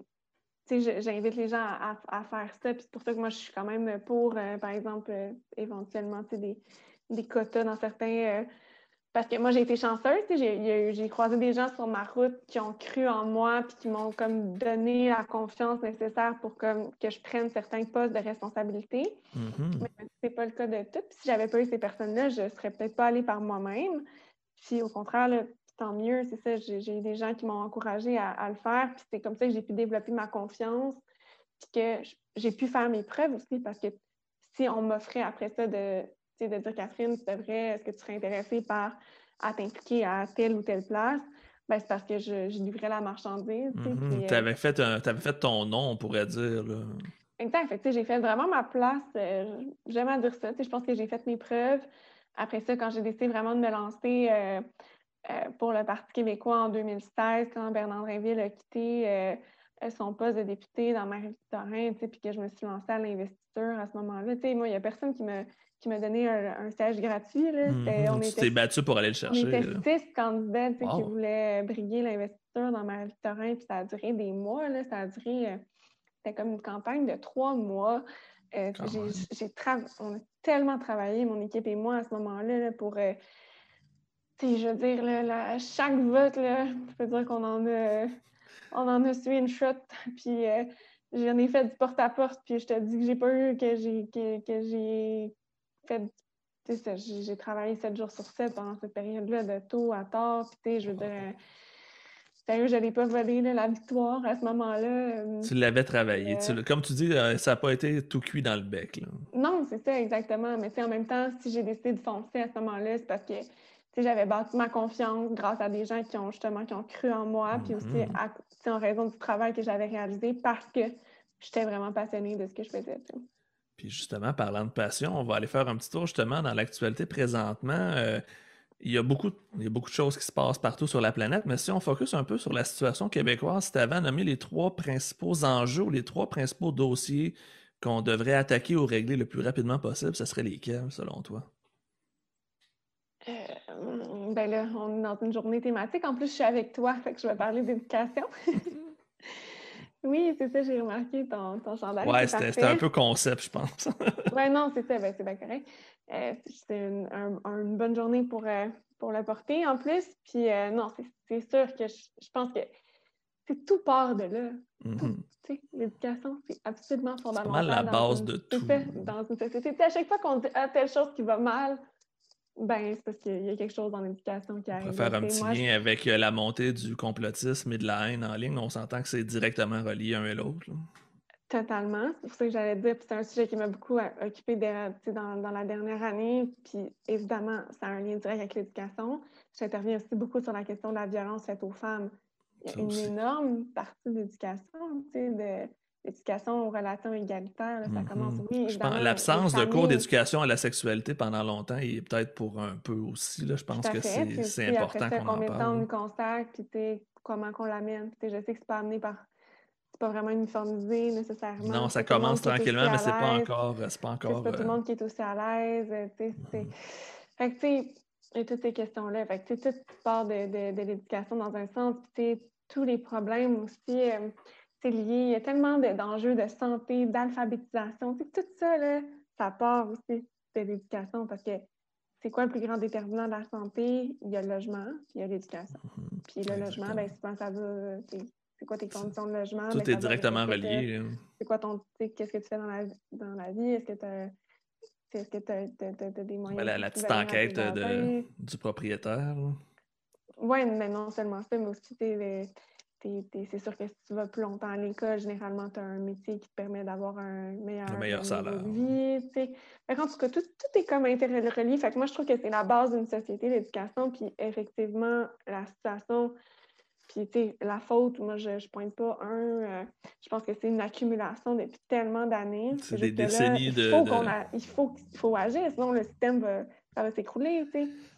Tu sais, j'invite les gens à, faire ça. Puis c'est pour ça que moi, je suis quand même pour, euh, par exemple, euh, éventuellement, tu sais, des, des quotas dans certains parce que moi, j'ai été chanceuse, j'ai croisé des gens sur ma route qui ont cru en moi puis qui m'ont comme donné la confiance nécessaire pour comme, que je prenne certains postes de responsabilité. Mm-hmm. Mais c'est pas le cas de tout. si j'avais pas eu ces personnes-là, je serais peut-être pas allée par moi-même. Puis au contraire, tant mieux, c'est ça, j'ai eu des gens qui m'ont encouragée à, le faire. Puis c'est comme ça que j'ai pu développer ma confiance puis que j'ai pu faire mes preuves aussi parce que si on m'offrait après ça de de dire Catherine, c'est vrai, est-ce que tu serais intéressée par à t'impliquer à telle ou telle place? Ben, c'est parce que je, livrais la marchandise. Mm-hmm. Tu avais, fait fait ton nom, on pourrait dire. Là. Exact. j'ai fait vraiment ma place. Euh, j'aime à dire ça. Je pense que j'ai fait mes preuves. Après ça, quand j'ai décidé vraiment de me lancer euh, euh, pour le Parti québécois en 2016, quand Bernard Drinville a quitté son poste de député dans Marie-Victorin, puis que je me suis lancée à l'investiture à ce moment-là. Moi, il n'y a personne qui me qui m'a donné un, stage gratuit. Là. Mhm. tu t'es battu pour aller le chercher. On était six candidats qui voulaient briller l'investisseur dans Marie-Victorin, puis ça a duré des mois. Là. Ça a duré, euh, c'était comme une campagne de trois mois. Euh, j'ai On a tellement travaillé, mon équipe et moi, à ce moment-là, pour. Euh, je veux dire, là, chaque vote, là, je peux dire qu'on en a. On en a suivi une shot, puis j'en ai fait du porte-à-porte, puis je te dis que j'ai pas eu, que j'ai que j'ai fait, j'ai travaillé sept jours sur sept pendant cette période-là, de tôt à tard. Puis, je veux dire, sérieux, je n'allais pas voler la victoire à ce moment-là. Euh, tu l'avais travaillé. Euh, comme tu dis, euh, ça n'a pas été tout cuit dans le bec. Non, c'est ça, exactement. Mais en même temps, si j'ai décidé de foncer à ce moment-là, c'est parce que j'avais bâti ma confiance grâce à des gens qui ont justement qui ont cru en moi, puis aussi mm-hmm. en raison du travail que j'avais réalisé parce que j'étais vraiment passionnée de ce que je faisais. Puis justement, parlant de passion, on va aller faire un petit tour justement dans l'actualité présentement. Euh, il, y a beaucoup, il beaucoup de choses qui se passent partout sur la planète, mais si on focus un peu sur la situation québécoise, si tu avais nommé les trois principaux enjeux ou les trois principaux dossiers qu'on devrait attaquer ou régler le plus rapidement possible, ce serait lesquels selon toi? Euh, ben là, on est dans une journée thématique. En plus, je suis avec toi, fait que je vais parler d'éducation. Oui, c'est ça, j'ai remarqué ton, ton chandail. Ouais, c'était un peu concept, je pense. oui, non, c'est ça, ben, c'est bien correct. Euh, c'était une, bonne journée pour, euh, pour le porter en plus. Puis euh, non, c'est sûr que je, pense que c'est tout part de là. Mm-hmm. L'éducation, c'est absolument fondamental. C'est la base de tout. dans une société. À chaque fois qu'on dit ah, telle chose qui va mal, ben, c'est parce qu'il y a quelque chose dans l'éducation qui arrive. Faire un petit lien avec euh, la montée du complotisme et de la haine en ligne. On s'entend que c'est directement relié un et l'autre. Totalement. C'est pour ça que j'allais dire. C'est un sujet qui m'a beaucoup euh, occupé dans, dans, la dernière année. Puis évidemment, ça a un lien direct avec l'éducation. J'interviens aussi beaucoup sur la question de la violence faite aux femmes. Il y a une énorme partie de l'éducation, tu sais, de l'éducation aux relations égalitaires. ça mm-hmm. commence, oui, L'absence de cours d'éducation à la sexualité pendant longtemps est peut-être pour un peu aussi. Là, je pense que c'est important qu'on en parle. Combien de temps on constate, puis comment qu'on l'amène. Je sais que c'est pas amené par... C'est pas vraiment uniformisé nécessairement. Non, ça commence tranquillement, mais c'est pas encore... C'est pas encore... Pas tout le euh, monde qui est aussi à l'aise. Mm-hmm. Fait que, tu sais, et toutes ces questions-là. Fait que, tout part de, de, de l'éducation dans un sens. Puis, tous les problèmes aussi... Euh, lié. Il y a tellement d'enjeux de, santé, d'alphabétisation. Tout ça, là, ça part aussi de l'éducation parce que c'est quoi le plus grand déterminant de la santé? Il y a le logement, puis il y a l'éducation. Mm-hmm. Puis le logement, ben, souvent, ça. C'est quoi tes conditions de logement? Tout ben, est directement relié. C'est quoi ton. Qu'est-ce que tu fais dans la, dans la vie? Est-ce que tu as. Est-ce que tu as, des moyens? la, petite enquête de, du propriétaire. Oui, mais non seulement ça, mais aussi c'est sûr que si tu vas plus longtemps à l'école, généralement, tu as un métier qui te permet d'avoir un meilleur, meilleur salaire. De vie, en tout cas, tout, tout, est comme interrelié. Fait que moi, je trouve que c'est la base d'une société, l'éducation. Puis effectivement, la situation, puis la faute, moi, je ne pointe pas un. Euh, je pense que c'est une accumulation depuis tellement d'années. C'est des décennies de. Il faut, il faut, agir, sinon le système va, ça va s'écrouler.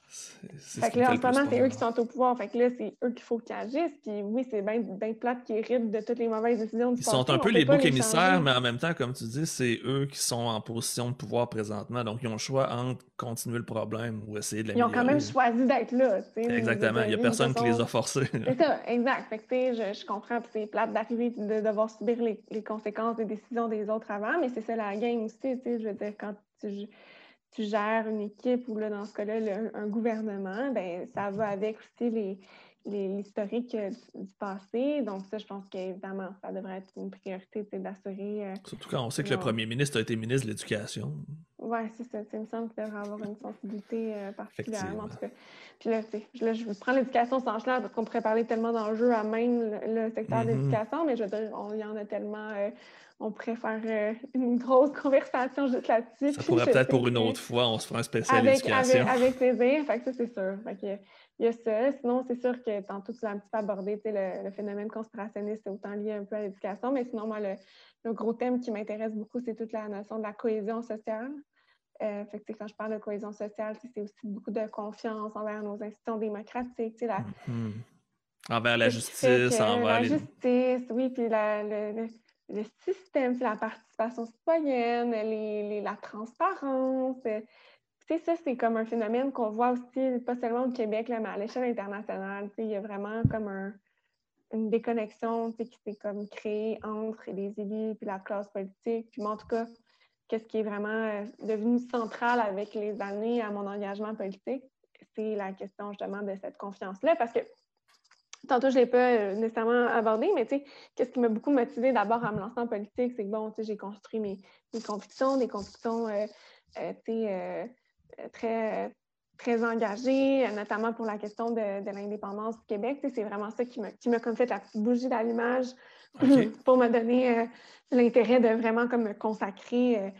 Fait que là, en ce moment, c'est eux qui sont au pouvoir. Fait que là, c'est eux qu'il faut qu'ils agissent. Puis oui, c'est bien ben plate qui héritent de toutes les mauvaises décisions du Ils sont un peu les boucs émissaires, mais en même temps, comme tu dis, c'est eux qui sont en position de pouvoir présentement. Donc, ils ont le choix entre continuer le problème ou essayer de l'améliorer. Ils ont quand même choisi d'être là. Exactement. Il n'y a personne qui les a forcés. C'est ça, exact. Fait que, je, je comprends. c'est plate d'arriver de devoir subir les, les, conséquences des décisions des autres avant, mais c'est ça la game aussi. Je veux dire, quand tu tu gères une équipe ou là, dans ce cas-là, un gouvernement, ben ça va avec aussi les, l'historique euh, du passé. Donc, ça, je pense qu'évidemment, ça devrait être une priorité d'assurer. Euh, Surtout quand on sait que le premier ministre a été ministre de l'Éducation. Oui, c'est ça. Il me semble qu'il devrait avoir une sensibilité euh, particulière. En tout cas. Puis là, là je prends l'éducation sans cela parce qu'on pourrait parler tellement d'enjeux à même le, secteur de mm-hmm. l'éducation, mais je veux dire, il y en a tellement. On pourrait faire une grosse conversation juste là-dessus. Ça pourrait peut-être pour une autre fois, on se fera un spécial avec, éducation. Avec, avec plaisir, fait que ça, c'est sûr. Fait que, il y a ça. Sinon, c'est sûr que tantôt, tu l'as un petit peu abordé, le, le, phénomène conspirationniste est autant lié un peu à l'éducation, mais sinon, moi, le, gros thème qui m'intéresse beaucoup, c'est toute la notion de la cohésion sociale. Euh, fait que, quand je parle de cohésion sociale, c'est aussi beaucoup de confiance envers nos institutions démocratiques. La, mm-hmm. Envers la justice, envers la justice, oui, puis le, le, système, la participation citoyenne, la transparence sais, ça, c'est comme un phénomène qu'on voit aussi, pas seulement au Québec, là, mais à l'échelle internationale. Il y a vraiment comme un, une déconnexion qui s'est comme créée entre les élus et la classe politique. Puis moi, en tout cas, qu'est-ce qui est vraiment euh, devenu central avec les années à mon engagement politique, c'est la question justement de cette confiance-là. Parce que tantôt, je ne l'ai pas euh, nécessairement abordé, mais qu'est-ce qui m'a beaucoup motivé d'abord à me lancer en politique, c'est que bon, j'ai construit mes, mes, convictions, des convictions, euh, euh, très, très engagée, notamment pour la question de, de l'indépendance du Québec. C'est vraiment ça qui m'a comme fait la petite bougie d'allumage pour me donner l'intérêt de vraiment comme me consacrer.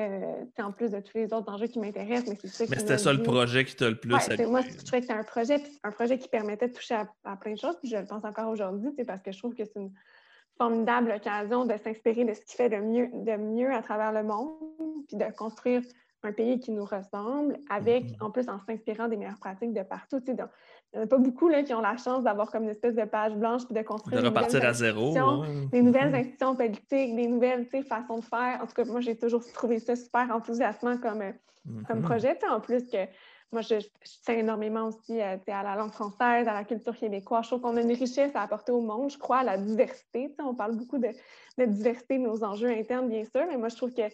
Euh, en plus de tous les autres enjeux qui m'intéressent, mais c'est ça Mais c'était ça le projet qui t'a le plus ouais, Moi, je trouvais que c'était un projet, un projet qui permettait de toucher à, plein de choses, puis je le pense encore aujourd'hui, parce que je trouve que c'est une formidable occasion de s'inspirer de ce qui fait de mieux, de mieux à travers le monde, puis de construire un pays qui nous ressemble, avec, mm-hmm. en plus, en s'inspirant des meilleures pratiques de partout. Il n'y en a pas beaucoup là, qui ont la chance d'avoir comme une espèce de page blanche puis de construire de repartir à zéro. Des nouvelles mm-hmm. institutions politiques, des nouvelles façons de faire. En tout cas, moi, j'ai toujours trouvé ça super enthousiasmant comme, euh, comme mm-hmm. projet. En plus que moi, je, tiens énormément aussi euh, à la langue française, à la culture québécoise. Je trouve qu'on a une richesse à apporter au monde. Je crois à la diversité. On parle beaucoup de, de diversité de nos enjeux internes, bien sûr, mais moi, je trouve que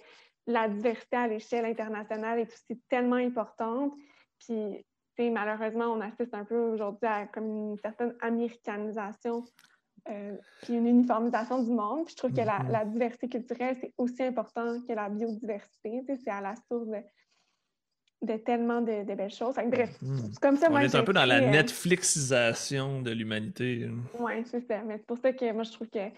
la diversité à l'échelle internationale est aussi tellement importante. Puis, malheureusement, on assiste un peu aujourd'hui à comme une certaine américanisation euh, puis une uniformisation du monde. Puis je trouve que la, mm-hmm. diversité culturelle, c'est aussi important que la biodiversité. C'est à la source de, tellement de, belles choses. bref, mm-hmm. comme ça. On est un peu dans la euh, Netflixisation de l'humanité. Oui, c'est ça. Mais c'est pour ça que moi, je trouve que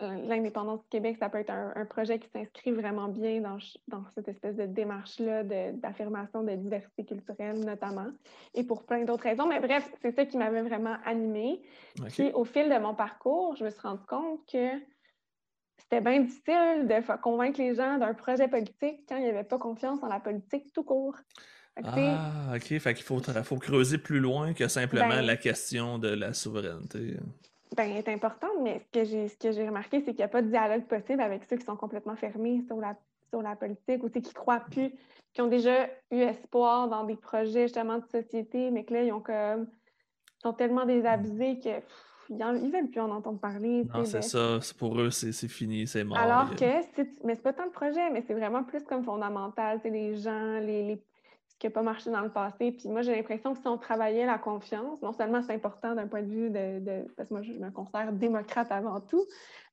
l'indépendance du Québec, ça peut être un, projet qui s'inscrit vraiment bien dans, dans, cette espèce de démarche-là d'affirmation de, diversité culturelle, notamment, et pour plein d'autres raisons. Mais bref, c'est ça qui m'avait vraiment animée. Puis, au fil de mon parcours, je me suis rendu compte que c'était bien difficile de convaincre les gens d'un projet politique quand il n'y avait pas confiance en la politique tout court. ah, OK. Fait qu'il faut, faut creuser plus loin que simplement ben la question de la souveraineté ben, est importante, mais ce que j'ai, ce que j'ai remarqué, c'est qu'il n'y a pas de dialogue possible avec ceux qui sont complètement fermés sur la, sur la politique ou qui ne croient plus, qui ont déjà eu espoir dans des projets justement de société, mais que là, ils ont comme sont tellement désabusés que ils ne veulent plus en entendre parler. Non, c'est ça. Pour eux, c'est, fini, c'est mort. Alors que, mais c'est pas tant le projet, mais c'est vraiment plus comme fondamental. Les gens, les, les, qui n'a pas marché dans le passé. Puis moi, j'ai l'impression que si on travaillait la confiance, non seulement c'est important d'un point de vue de, Parce que moi, je me considère démocrate avant tout.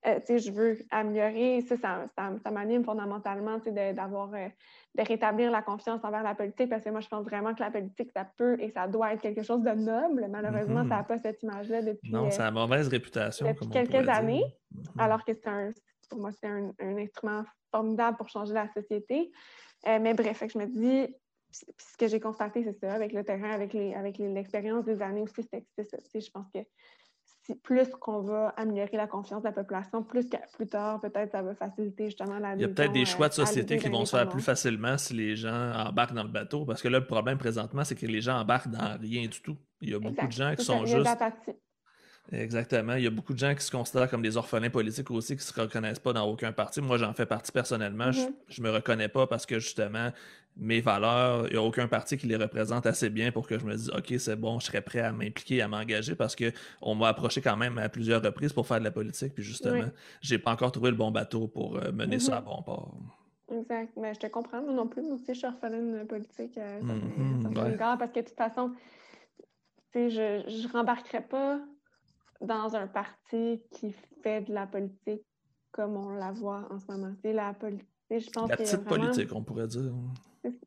Euh, tu sais, je veux améliorer, ça, ça, ça, m'anime fondamentalement, tu sais, d'avoir... Euh, de rétablir la confiance envers la politique, parce que moi, je pense vraiment que la politique, ça peut et ça doit être quelque chose de noble. Malheureusement, ça n'a mm-hmm. pas cette image-là depuis... Non, c'est la mauvaise réputation, Depuis quelques années, mm-hmm. alors que c'est un... Pour moi, c'est un, instrument formidable pour changer la société. Euh, mais bref, je me dis, ce que j'ai constaté, c'est ça, avec le terrain, avec l'expérience avec des années aussi, c'est ça. Je pense que plus qu'on va améliorer la confiance de la population, plus, plus tard, peut-être, ça va faciliter justement la Il y a peut-être des choix de euh, société qui vont se faire plus facilement si les gens embarquent dans le bateau. Parce que là, le problème présentement, c'est que les gens embarquent dans rien du tout. Il y a beaucoup de gens qui sont juste. Exactement. Il y a beaucoup de gens qui se considèrent comme des orphelins politiques aussi, qui ne se reconnaissent pas dans aucun parti. Moi, j'en fais partie personnellement. Je ne mm-hmm. me reconnais pas parce que justement, mes valeurs, il n'y a aucun parti qui les représente assez bien pour que je me dise OK, c'est bon, je serais prêt à m'impliquer, à m'engager parce qu'on m'a approché quand même à plusieurs reprises pour faire de la politique. Puis justement, je j'ai pas encore trouvé le bon bateau pour euh, mener ça à mm-hmm. bon port. Exact. Mais je te comprends, moi non plus. Moi aussi, je suis orpheline politique à Mhm, ouais. parce que de toute façon, tu sais, je ne rembarquerai pas dans un parti qui fait de la politique comme on la voit en ce moment. C'est la politique, je pense La petite vraiment- politique, on pourrait dire.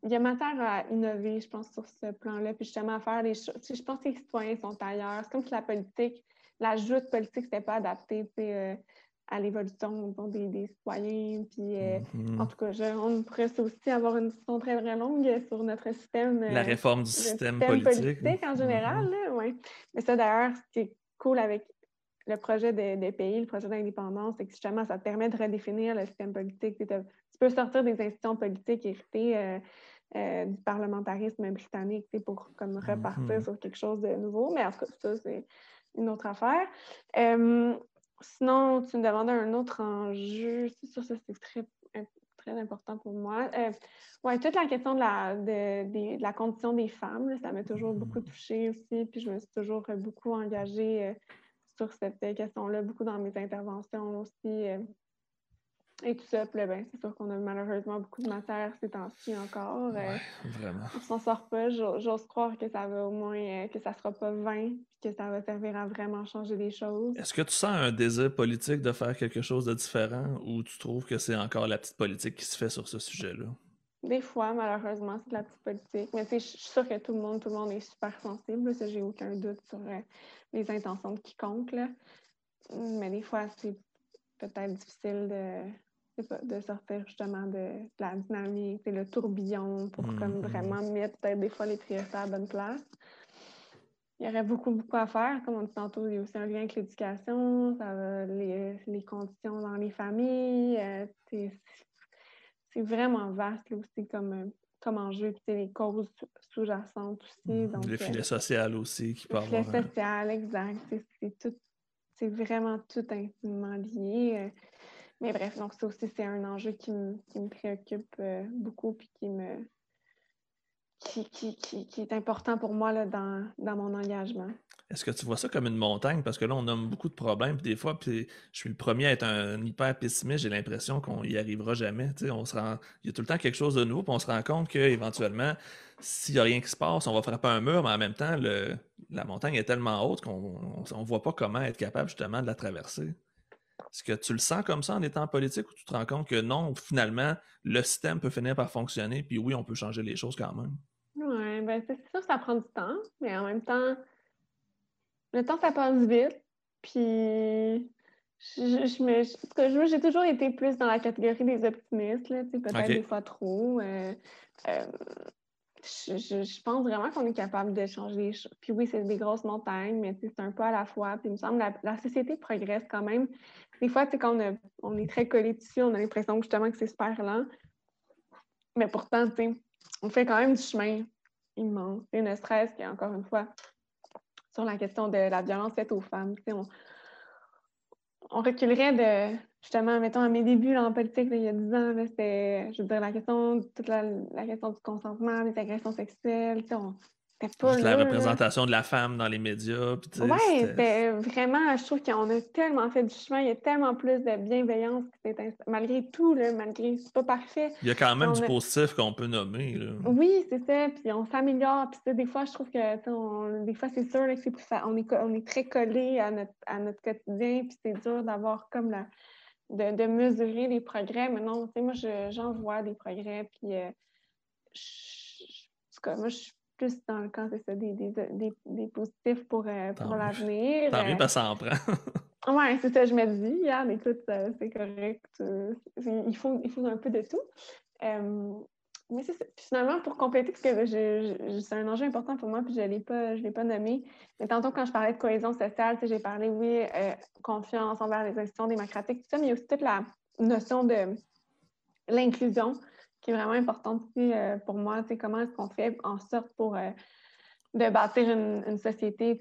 Il y a matière à innover, je pense, sur ce plan-là, puis justement à faire des choses. Je pense que les citoyens sont ailleurs. C'est comme si la politique, la joute politique, c'était pas adapté tu sais, euh, à l'évolution des, des citoyens. Puis, euh, Mhm. en tout cas, je- on pourrait aussi avoir une discussion très, très longue sur notre système. La euh, réforme du système, système politique. en général, Mhm. là, ouais. Mais ça, d'ailleurs, ce qui est cool avec le projet de, de pays, le projet d'indépendance, c'est que justement, ça te permet de redéfinir le système politique. Tu, peux sortir des institutions politiques héritées euh, euh, du parlementarisme britannique pour comme repartir Mhm. sur quelque chose de nouveau. Mais en tout cas, ça, c'est une autre affaire. Euh, sinon, tu me demandais un autre enjeu. C'est sûr, ça, c'est très, très important pour moi. Euh, oui, toute la question de la, de, de- de la condition des femmes, là, ça m'a toujours beaucoup touchée aussi. Puis je me suis toujours euh, beaucoup engagée euh, sur cette euh, question-là, beaucoup dans mes interventions aussi. Et tout ça. Puis ben, c'est sûr qu'on a malheureusement beaucoup de matière ces temps-ci encore. euh, vraiment. on s'en sort pas. J'o- J'ose croire que ça va au moins, euh, que ça sera pas vain, puis que ça va servir à vraiment changer des choses. Est-ce que tu sens un désir politique de faire quelque chose de différent ou tu trouves que c'est encore la petite politique qui se fait sur ce sujet-là? Des fois, malheureusement, c'est de la petite politique. Mais je suis sûre que tout le monde, tout le monde est super sensible. Ça, j'ai aucun doute sur euh, les intentions de quiconque. là. Mais des fois, c'est peut-être difficile de, de sortir justement de, de la dynamique, c'est le tourbillon pour comme Mhm. vraiment mettre peut-être des fois les priorités à la bonne place. Il y aurait beaucoup, beaucoup à faire. Comme on dit tantôt, il y a aussi un lien avec l'éducation, ça va, les, les conditions dans les familles. euh, c'est- c'est vraiment vaste là, aussi comme, euh, comme enjeu. Puis, les causes sous-jacentes aussi. Donc, le euh, filet social aussi qui peut le filet social, exact. C'est- C'est tout, c'est vraiment tout intimement lié. euh. Mais bref, donc ça aussi, c'est un enjeu qui me, qui me préoccupe euh, beaucoup puis qui me qui, qui, qui, est important pour moi là, dans, dans mon engagement. Est-ce que tu vois ça comme une montagne? Parce que là, on nomme beaucoup de problèmes, puis des fois, puis je suis le premier à être un hyper pessimiste, j'ai l'impression qu'on y arrivera jamais. On se rend... Il y a tout le temps quelque chose de nouveau, puis on se rend compte qu'éventuellement, s'il n'y a rien qui se passe, on va frapper un mur, mais en même temps, le... la montagne est tellement haute qu'on ne voit pas comment être capable justement de la traverser. Est-ce que tu le sens comme ça en étant en politique ou tu te rends compte que non, finalement, le système peut finir par fonctionner, puis oui, on peut changer les choses quand même? Oui, ben c'est sûr que ça prend du temps, mais en même temps, le temps, ça passe vite. Puis, je, je me, je- j'ai toujours été plus dans la catégorie des optimistes, là, peut-être des fois trop. euh, euh, je, je- je pense vraiment qu'on est capable de changer les choses. Puis oui, c'est des grosses montagnes, mais c'est un pas à la fois. Puis il me semble que la, la société progresse quand même. Des fois, quand on, est très collé dessus, on a l'impression justement que c'est super lent. Mais pourtant, on fait quand même du chemin immense. Et ne stress qui encore une fois sur la question de la violence faite aux femmes. On, on reculerait de, justement, mettons, à mes débuts là, en politique, il y a 10 ans, c'était, je veux dire, la question, toute la, la question du consentement, des agressions sexuelles, on pas la représentation de la femme dans les médias. c'était- c'était vraiment, je trouve qu'on a tellement fait du chemin, il y a tellement plus de bienveillance malgré tout, là, malgré, c'est pas parfait. Il y a quand même on du a- positif qu'on peut nommer. Là. Oui, c'est ça, puis on s'améliore, puis des fois, je trouve que, on- des fois, c'est sûr là, que c'est plus fa- on est, on est très collé à notre, à notre quotidien, puis c'est dur d'avoir comme la, de, de mesurer les progrès, mais non, tu sais, moi, je- j'en vois des progrès, puis euh, je- en tout cas, moi, je suis plus dans le camp, c'est ça, des, des, des, des positifs pour, euh, pour l'avenir. Tant Euh, mieux parce que ça en prend. Ouais, c'est ça, je me dis, regarde, écoute, euh, c'est correct. euh, il, faut, il faut un peu de tout. Euh, mais c'est ça. Puis finalement, pour compléter, parce que je- je- c'est un enjeu important pour moi, puis je ne l'ai pas, je l'ai pas nommé. Mais tantôt, quand je parlais de cohésion sociale, j'ai parlé, oui, euh, confiance envers les institutions démocratiques, tout ça, mais il y a aussi toute la notion de l'inclusion qui est vraiment importante aussi euh, pour moi. Sais, comment est-ce qu'on fait en sorte pour euh, de bâtir une, une société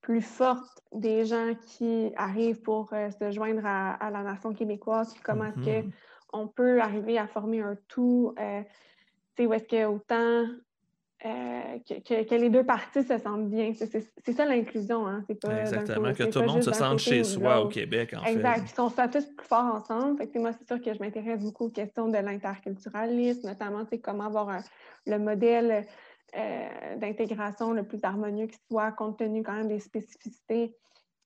plus forte des gens qui arrivent pour euh, se joindre à, à la nation québécoise, comment est-ce Mhm. on peut arriver à former un tout, où est-ce que autant euh, que, les deux parties se sentent bien. C'est ça l'inclusion. Hein? Exactement, que tout le monde se sente chez soi au Québec. En exact. Puis qu'on soit tous plus forts ensemble. Fait que, moi, c'est sûr que je m'intéresse beaucoup aux questions de l'interculturalisme, notamment comment avoir le modèle euh, d'intégration le plus harmonieux qui soit, compte tenu quand même des spécificités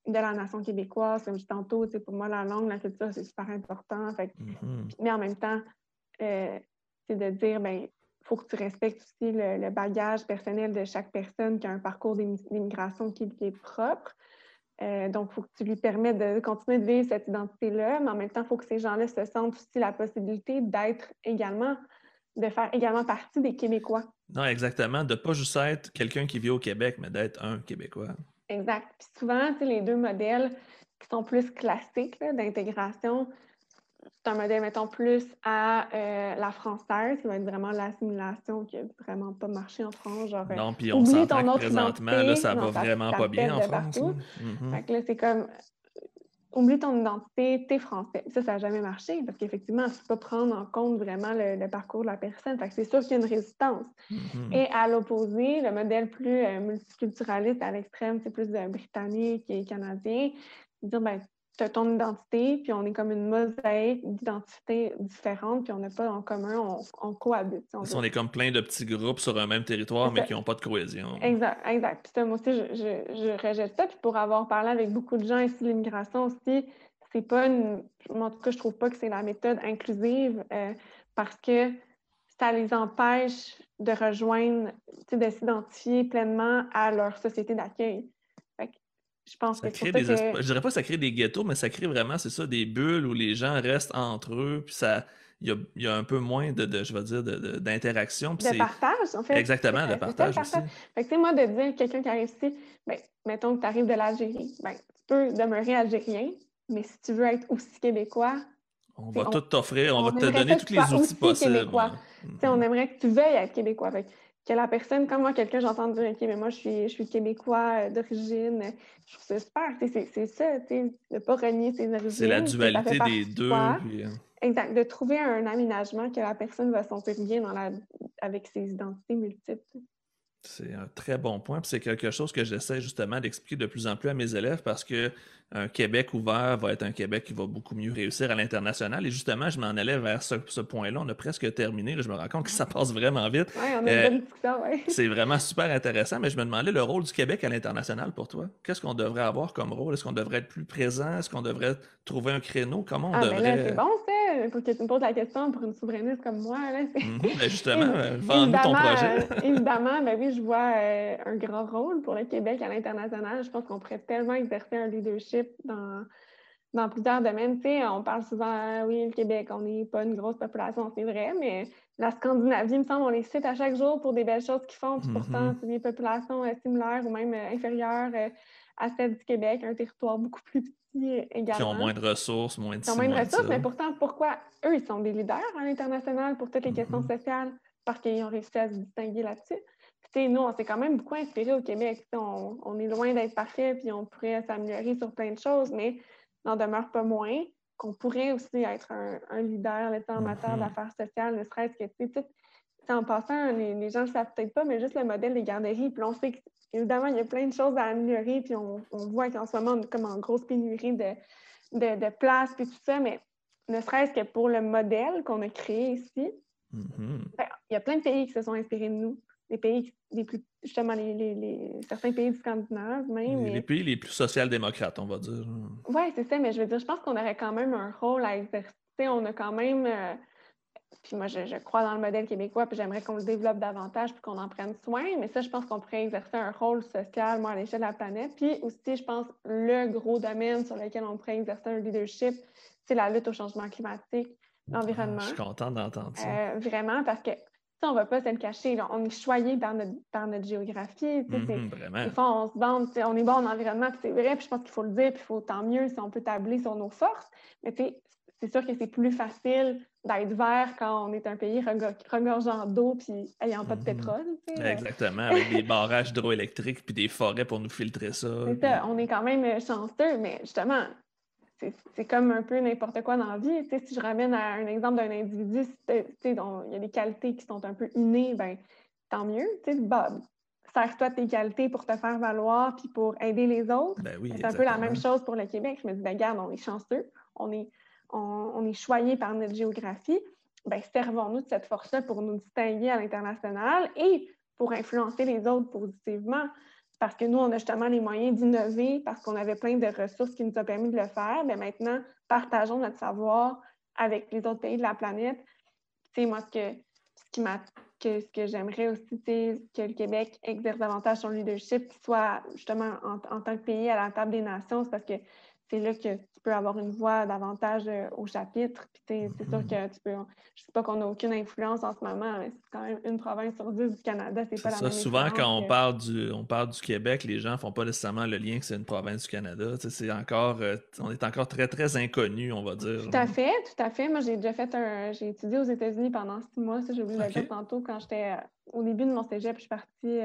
de la nation québécoise. Comme je dis tantôt, pour moi, la langue, la culture, c'est super important. Mm-hmm. Mais en même temps, euh, c'est de dire, ben faut que tu respectes aussi le, bagage personnel de chaque personne qui a un parcours d'immigration qui, est propre. Euh, donc, il faut que tu lui permettes de continuer de vivre cette identité-là, mais en même temps, il faut que ces gens-là se sentent aussi la possibilité d'être également, de faire également partie des Québécois. Non, exactement. De ne pas juste être quelqu'un qui vit au Québec, mais d'être un Québécois. Exact. Puis souvent, les deux modèles qui sont plus classiques d'intégration, c'est un modèle, mettons, plus à euh, la française, qui va être vraiment l'assimilation qui n'a vraiment pas marché en France. Genre, non, puis on s'entend que présentement, là, ça va vraiment pas bien en France. Mm-hmm. Fait que là, c'est comme, oublie ton identité, t'es français. Ça, ça n'a jamais marché parce qu'effectivement, tu ne peux pas prendre en compte vraiment le, parcours de la personne. Fait que c'est sûr qu'il y a une résistance. Mm-hmm. Et à l'opposé, le modèle plus euh, multiculturaliste à l'extrême, c'est plus de britannique et canadien. Dire, ben, tu as ton identité, puis on est comme une mosaïque d'identités différentes, puis on n'a pas en commun, on, cohabite. on, est comme plein de petits groupes sur un même territoire, mais qui n'ont pas de cohésion. Exact, exact. Puis moi aussi, je, je, rejette ça. Puis pour avoir parlé avec beaucoup de gens ici, l'immigration aussi, c'est pas une. En tout cas, je trouve pas que c'est la méthode inclusive euh, parce que ça les empêche de rejoindre, de s'identifier pleinement à leur société d'accueil. Je pense que, Je dirais pas que ça crée des ghettos, mais ça crée vraiment, c'est ça, des bulles où les gens restent entre eux, puis ça. Il y, a, un peu moins de, je vais dire, d'interaction. De, partage, en fait. Exactement, de partage aussi. Fait que, moi, de dire quelqu'un qui arrive ici, ben, mettons que tu arrives de l'Algérie, ben, tu peux demeurer algérien, mais si tu veux être aussi québécois, on va tout t'offrir, on, va te donner tous les outils possibles. On aimerait que tu veuilles être québécois. Fait que la personne, comme moi, quelqu'un, j'entends dire, OK, mais moi, je suis, je suis québécois euh, d'origine. Je trouve ça super. C'est ça, tu ne pas renier ses origines. C'est la dualité des deux. Euh, exact. De trouver un aménagement que la personne va sentir bien dans la, avec ses identités multiples. C'est un très bon point. C'est quelque chose que j'essaie justement d'expliquer de plus en plus à mes élèves parce que un Québec ouvert va être un Québec qui va beaucoup mieux réussir à l'international. Et justement, je m'en allais vers ce, point-là. On a presque terminé. je me rends compte que ça passe vraiment vite. Oui, on a bonne discussion, C'est vraiment super intéressant, mais je me demandais le rôle du Québec à l'international pour toi. Qu'est-ce qu'on devrait avoir comme rôle? Est-ce qu'on devrait être plus présent? Est-ce qu'on devrait trouver un créneau? Comment on ah, devrait. Ben là, c'est bon, ça. Pour que tu me poses la question pour une souverainiste comme moi. Là, mhm, ben justement, vends-nous ton projet. Euh, évidemment, ben oui, je vois euh, un grand rôle pour le Québec à l'international. Je pense qu'on pourrait tellement exercer un leadership dans dans plusieurs domaines. Tu sais, on parle souvent, ah oui, le Québec, on n'est pas une grosse population, c'est vrai, mais la Scandinavie, il me semble, on les cite à chaque jour pour des belles choses qu'ils font. Pourtant, mm-hmm. c'est des populations euh, similaires ou même euh, inférieures euh, à celles du Québec, un territoire beaucoup plus petit également. Qui ont moins de ressources, moins de Qui ont moins de ressources, mais pourtant, pourquoi eux, ils sont des leaders à l'international pour toutes les questions mm-hmm. sociales? Parce qu'ils ont réussi à se distinguer là-dessus. Nous, on s'est quand même beaucoup inspiré au Québec. On, on, est loin d'être parfait, puis on pourrait s'améliorer sur plein de choses, mais n'en demeure pas moins qu'on pourrait aussi être un, leader en matière d'affaires sociales, ne serait-ce que, tu sais, en passant, les, gens ne le savent peut-être pas, mais juste le modèle des garderies. Puis on sait qu'évidemment, il y a plein de choses à améliorer, puis on, voit qu'en ce moment, on est comme en grosse pénurie de, de, de place, puis tout ça, mais ne serait-ce que pour le modèle qu'on a créé ici, mhm. ben, il y a plein de pays qui se sont inspirés de nous les pays les plus, justement, les, certains pays scandinaves même. Les, pays les plus social-démocrates, on va dire. Oui, c'est ça, mais je veux dire, je pense qu'on aurait quand même un rôle à exercer. On a quand même. Euh, puis moi, je, crois dans le modèle québécois, puis j'aimerais qu'on le développe davantage, puis qu'on en prenne soin. Mais ça, je pense qu'on pourrait exercer un rôle social, moi, à l'échelle de la planète. Puis aussi, je pense, le gros domaine sur lequel on pourrait exercer un leadership, c'est la lutte au changement climatique, l'environnement. je suis contente d'entendre ça. Euh, vraiment, parce que on ne va pas se le cacher. On est choyé par notre, par notre géographie. Mhm, vraiment. Des fois, on se bande, on est bon en environnement, c'est vrai, puis je pense qu'il faut le dire, puis il faut tant mieux si on peut tabler sur nos forces. Mais c'est sûr que c'est plus facile d'être vert quand on est un pays regorgeant d'eau puis ayant pas de mhm. pétrole. Exactement, avec des barrages hydroélectriques puis des forêts pour nous filtrer ça. ça. On est quand même chanceux, mais justement, c'est comme un peu n'importe quoi dans la vie. si je ramène à un exemple d'un individu, il y a des qualités qui sont un peu innées, ben, tant mieux. Bah, sers-toi de tes qualités pour te faire valoir puis pour aider les autres. Ben oui, c'est un peu la même chose pour le Québec. Je me dis, ben, regarde, on est chanceux, on est, on, est choyé par notre géographie. Ben, servons-nous de cette force-là pour nous distinguer à l'international et pour influencer les autres positivement. Parce que nous, on a justement les moyens d'innover, parce qu'on avait plein de ressources qui nous ont permis de le faire. Mais maintenant, partageons notre savoir avec les autres pays de la planète. C'est moi, ce, que, ce que j'aimerais aussi, c'est que le Québec exerce davantage son leadership, soit justement en, en, tant que pays à la table des nations, parce que c'est là que tu peux avoir une voix davantage euh, au chapitre. Puis c'est sûr mm-hmm. que tu peux. Je sais pas qu'on n'a aucune influence en ce moment, mais c'est quand même une province sur dix du Canada, c'est pas la ça, Souvent, quand on, parle du, on parle du Québec, les gens font pas nécessairement le lien que c'est une province du Canada. C'est encore, euh, on est encore très, très inconnu, on va dire. Tout à fait, tout à fait. Moi, j'ai déjà fait un. J'ai étudié aux États-Unis pendant six mois, ça, j'ai oublié de le dire tantôt, quand j'étais euh, au début de mon cégep, je suis partie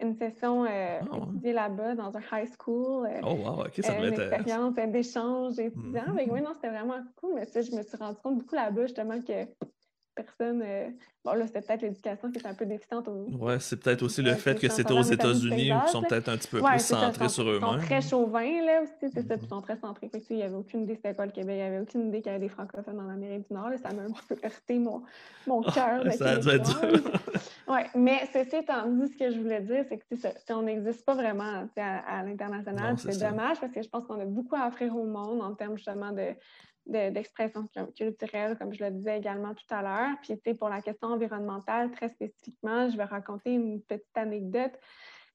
une session euh, ah, étudiée là-bas dans un high school. Euh, oh, wow, OK, ça euh, Une expérience d'échange étudiant. Mm Oui, non, c'était vraiment cool, mais ça, je me suis rendu compte beaucoup là-bas, justement, que personne. Euh, bon, là, c'était peut-être l'éducation qui est un peu déficiente. Au... Oui, c'est peut-être aussi le fait que c'était aux États-Unis où ils sont peut-être un petit peu plus centrés sur eux-mêmes. Ils sont très chauvins, là aussi, c'est ça, ils sont très centrés. il n'y avait aucune idée c'était quoi le Québec, il n'y avait aucune idée qu'il y avait des francophones en Amérique du Nord. ça m'a un peu heurté mon, mon cœur. ça a dû être Oui, mais ceci étant dit, ce que je voulais dire, c'est que on n'existe pas vraiment à, à l'international. C'est dommage parce que je pense qu'on a beaucoup à offrir au monde en termes justement de d'expression culturelle, comme je le disais également tout à l'heure. Puis, pour la question environnementale, très spécifiquement, je vais raconter une petite anecdote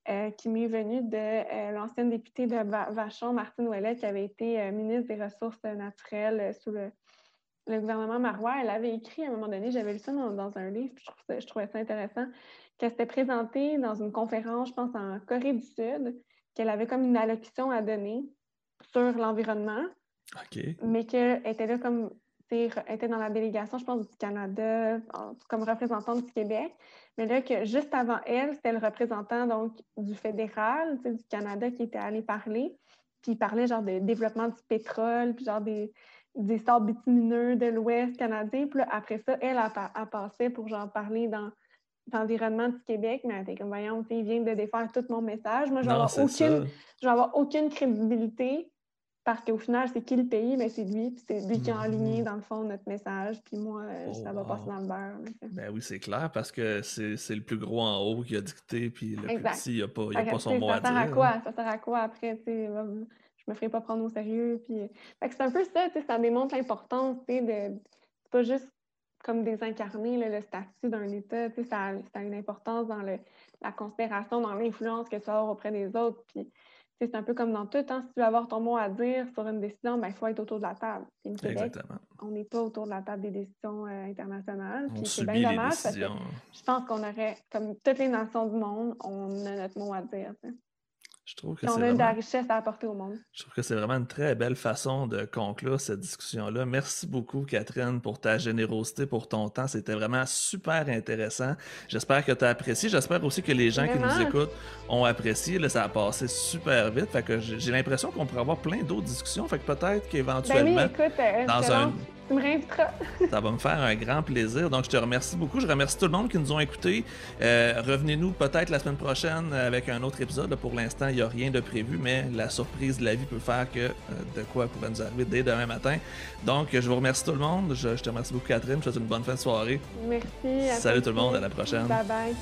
euh, qui m'est venue de euh, l'ancienne députée de Vachon, Martine Ouellet, qui avait été euh, ministre des Ressources naturelles sous le, gouvernement Marois. Elle avait écrit à un moment donné, j'avais lu ça dans, un livre, je, je, trouvais ça intéressant, qu'elle s'était présentée dans une conférence, je pense, en Corée du Sud, qu'elle avait comme une allocution à donner sur l'environnement. Mais qu'elle était là comme était dans la délégation, je pense, du Canada, comme représentante du Québec. Mais là, que juste avant elle, c'était le représentant donc, du fédéral, du Canada, qui était allé parler. Puis il parlait genre de développement du pétrole, puis genre des, des sables bitumineux de l'Ouest canadien. Puis après ça, elle a, a, passé pour genre parler dans l'environnement du Québec, mais elle était comme, voyons, il vient de défaire tout mon message. Moi, je vais avoir, aucune, avoir aucune crédibilité parce qu'au final, c'est qui le pays? mais ben, c'est lui, puis c'est lui qui a enligné, mm-hmm. dans le fond, notre message, puis moi, euh, oh, ça va passer dans le beurre. Ben oui, c'est clair, parce que c'est le plus gros en haut qui a dicté, puis le plus petit, il n'a pas, a pas son mot à dire. Ça sert à quoi? Ça sert à quoi après? Me ferai pas prendre au sérieux. Puis... c'est un peu ça, ça démontre l'importance de. C'est pas juste comme désincarner le statut d'un État, ça, ça a une importance dans le, la considération, dans l'influence que ça a auprès des autres. Puis c'est un peu comme dans tout. Hein, si tu veux avoir ton mot à dire sur une décision, il ben, faut être autour de la table. Exactement. on n'est pas autour de la table des décisions euh, internationales. c'est bien dommage parce que je pense qu'on aurait, comme toutes les nations du monde, on a notre mot à dire. Je trouve que on a de la richesse à apporter au monde. Je trouve que c'est vraiment une très belle façon de conclure cette discussion-là. Merci beaucoup, Catherine, pour ta générosité, pour ton temps. C'était vraiment super intéressant. J'espère que tu as apprécié. J'espère aussi que les gens qui nous écoutent ont apprécié. Là, ça a passé super vite. Fait que j'ai l'impression qu'on pourrait avoir plein d'autres discussions. Fait que peut-être qu'éventuellement, ben oui, euh, dans un ça va me faire un grand plaisir. Donc, je te remercie beaucoup. Je remercie tout le monde qui nous ont écoutés. Euh, revenez-nous peut-être la semaine prochaine avec un autre épisode. Pour l'instant, il n'y a rien de prévu, mais la surprise de la vie peut faire que euh, de quoi pourrait nous arriver dès demain matin. Donc, je vous remercie tout le monde. Je, te remercie beaucoup, Catherine. Je te souhaite une bonne fin de soirée. Merci. Salut tout le monde. À la prochaine. Bye bye.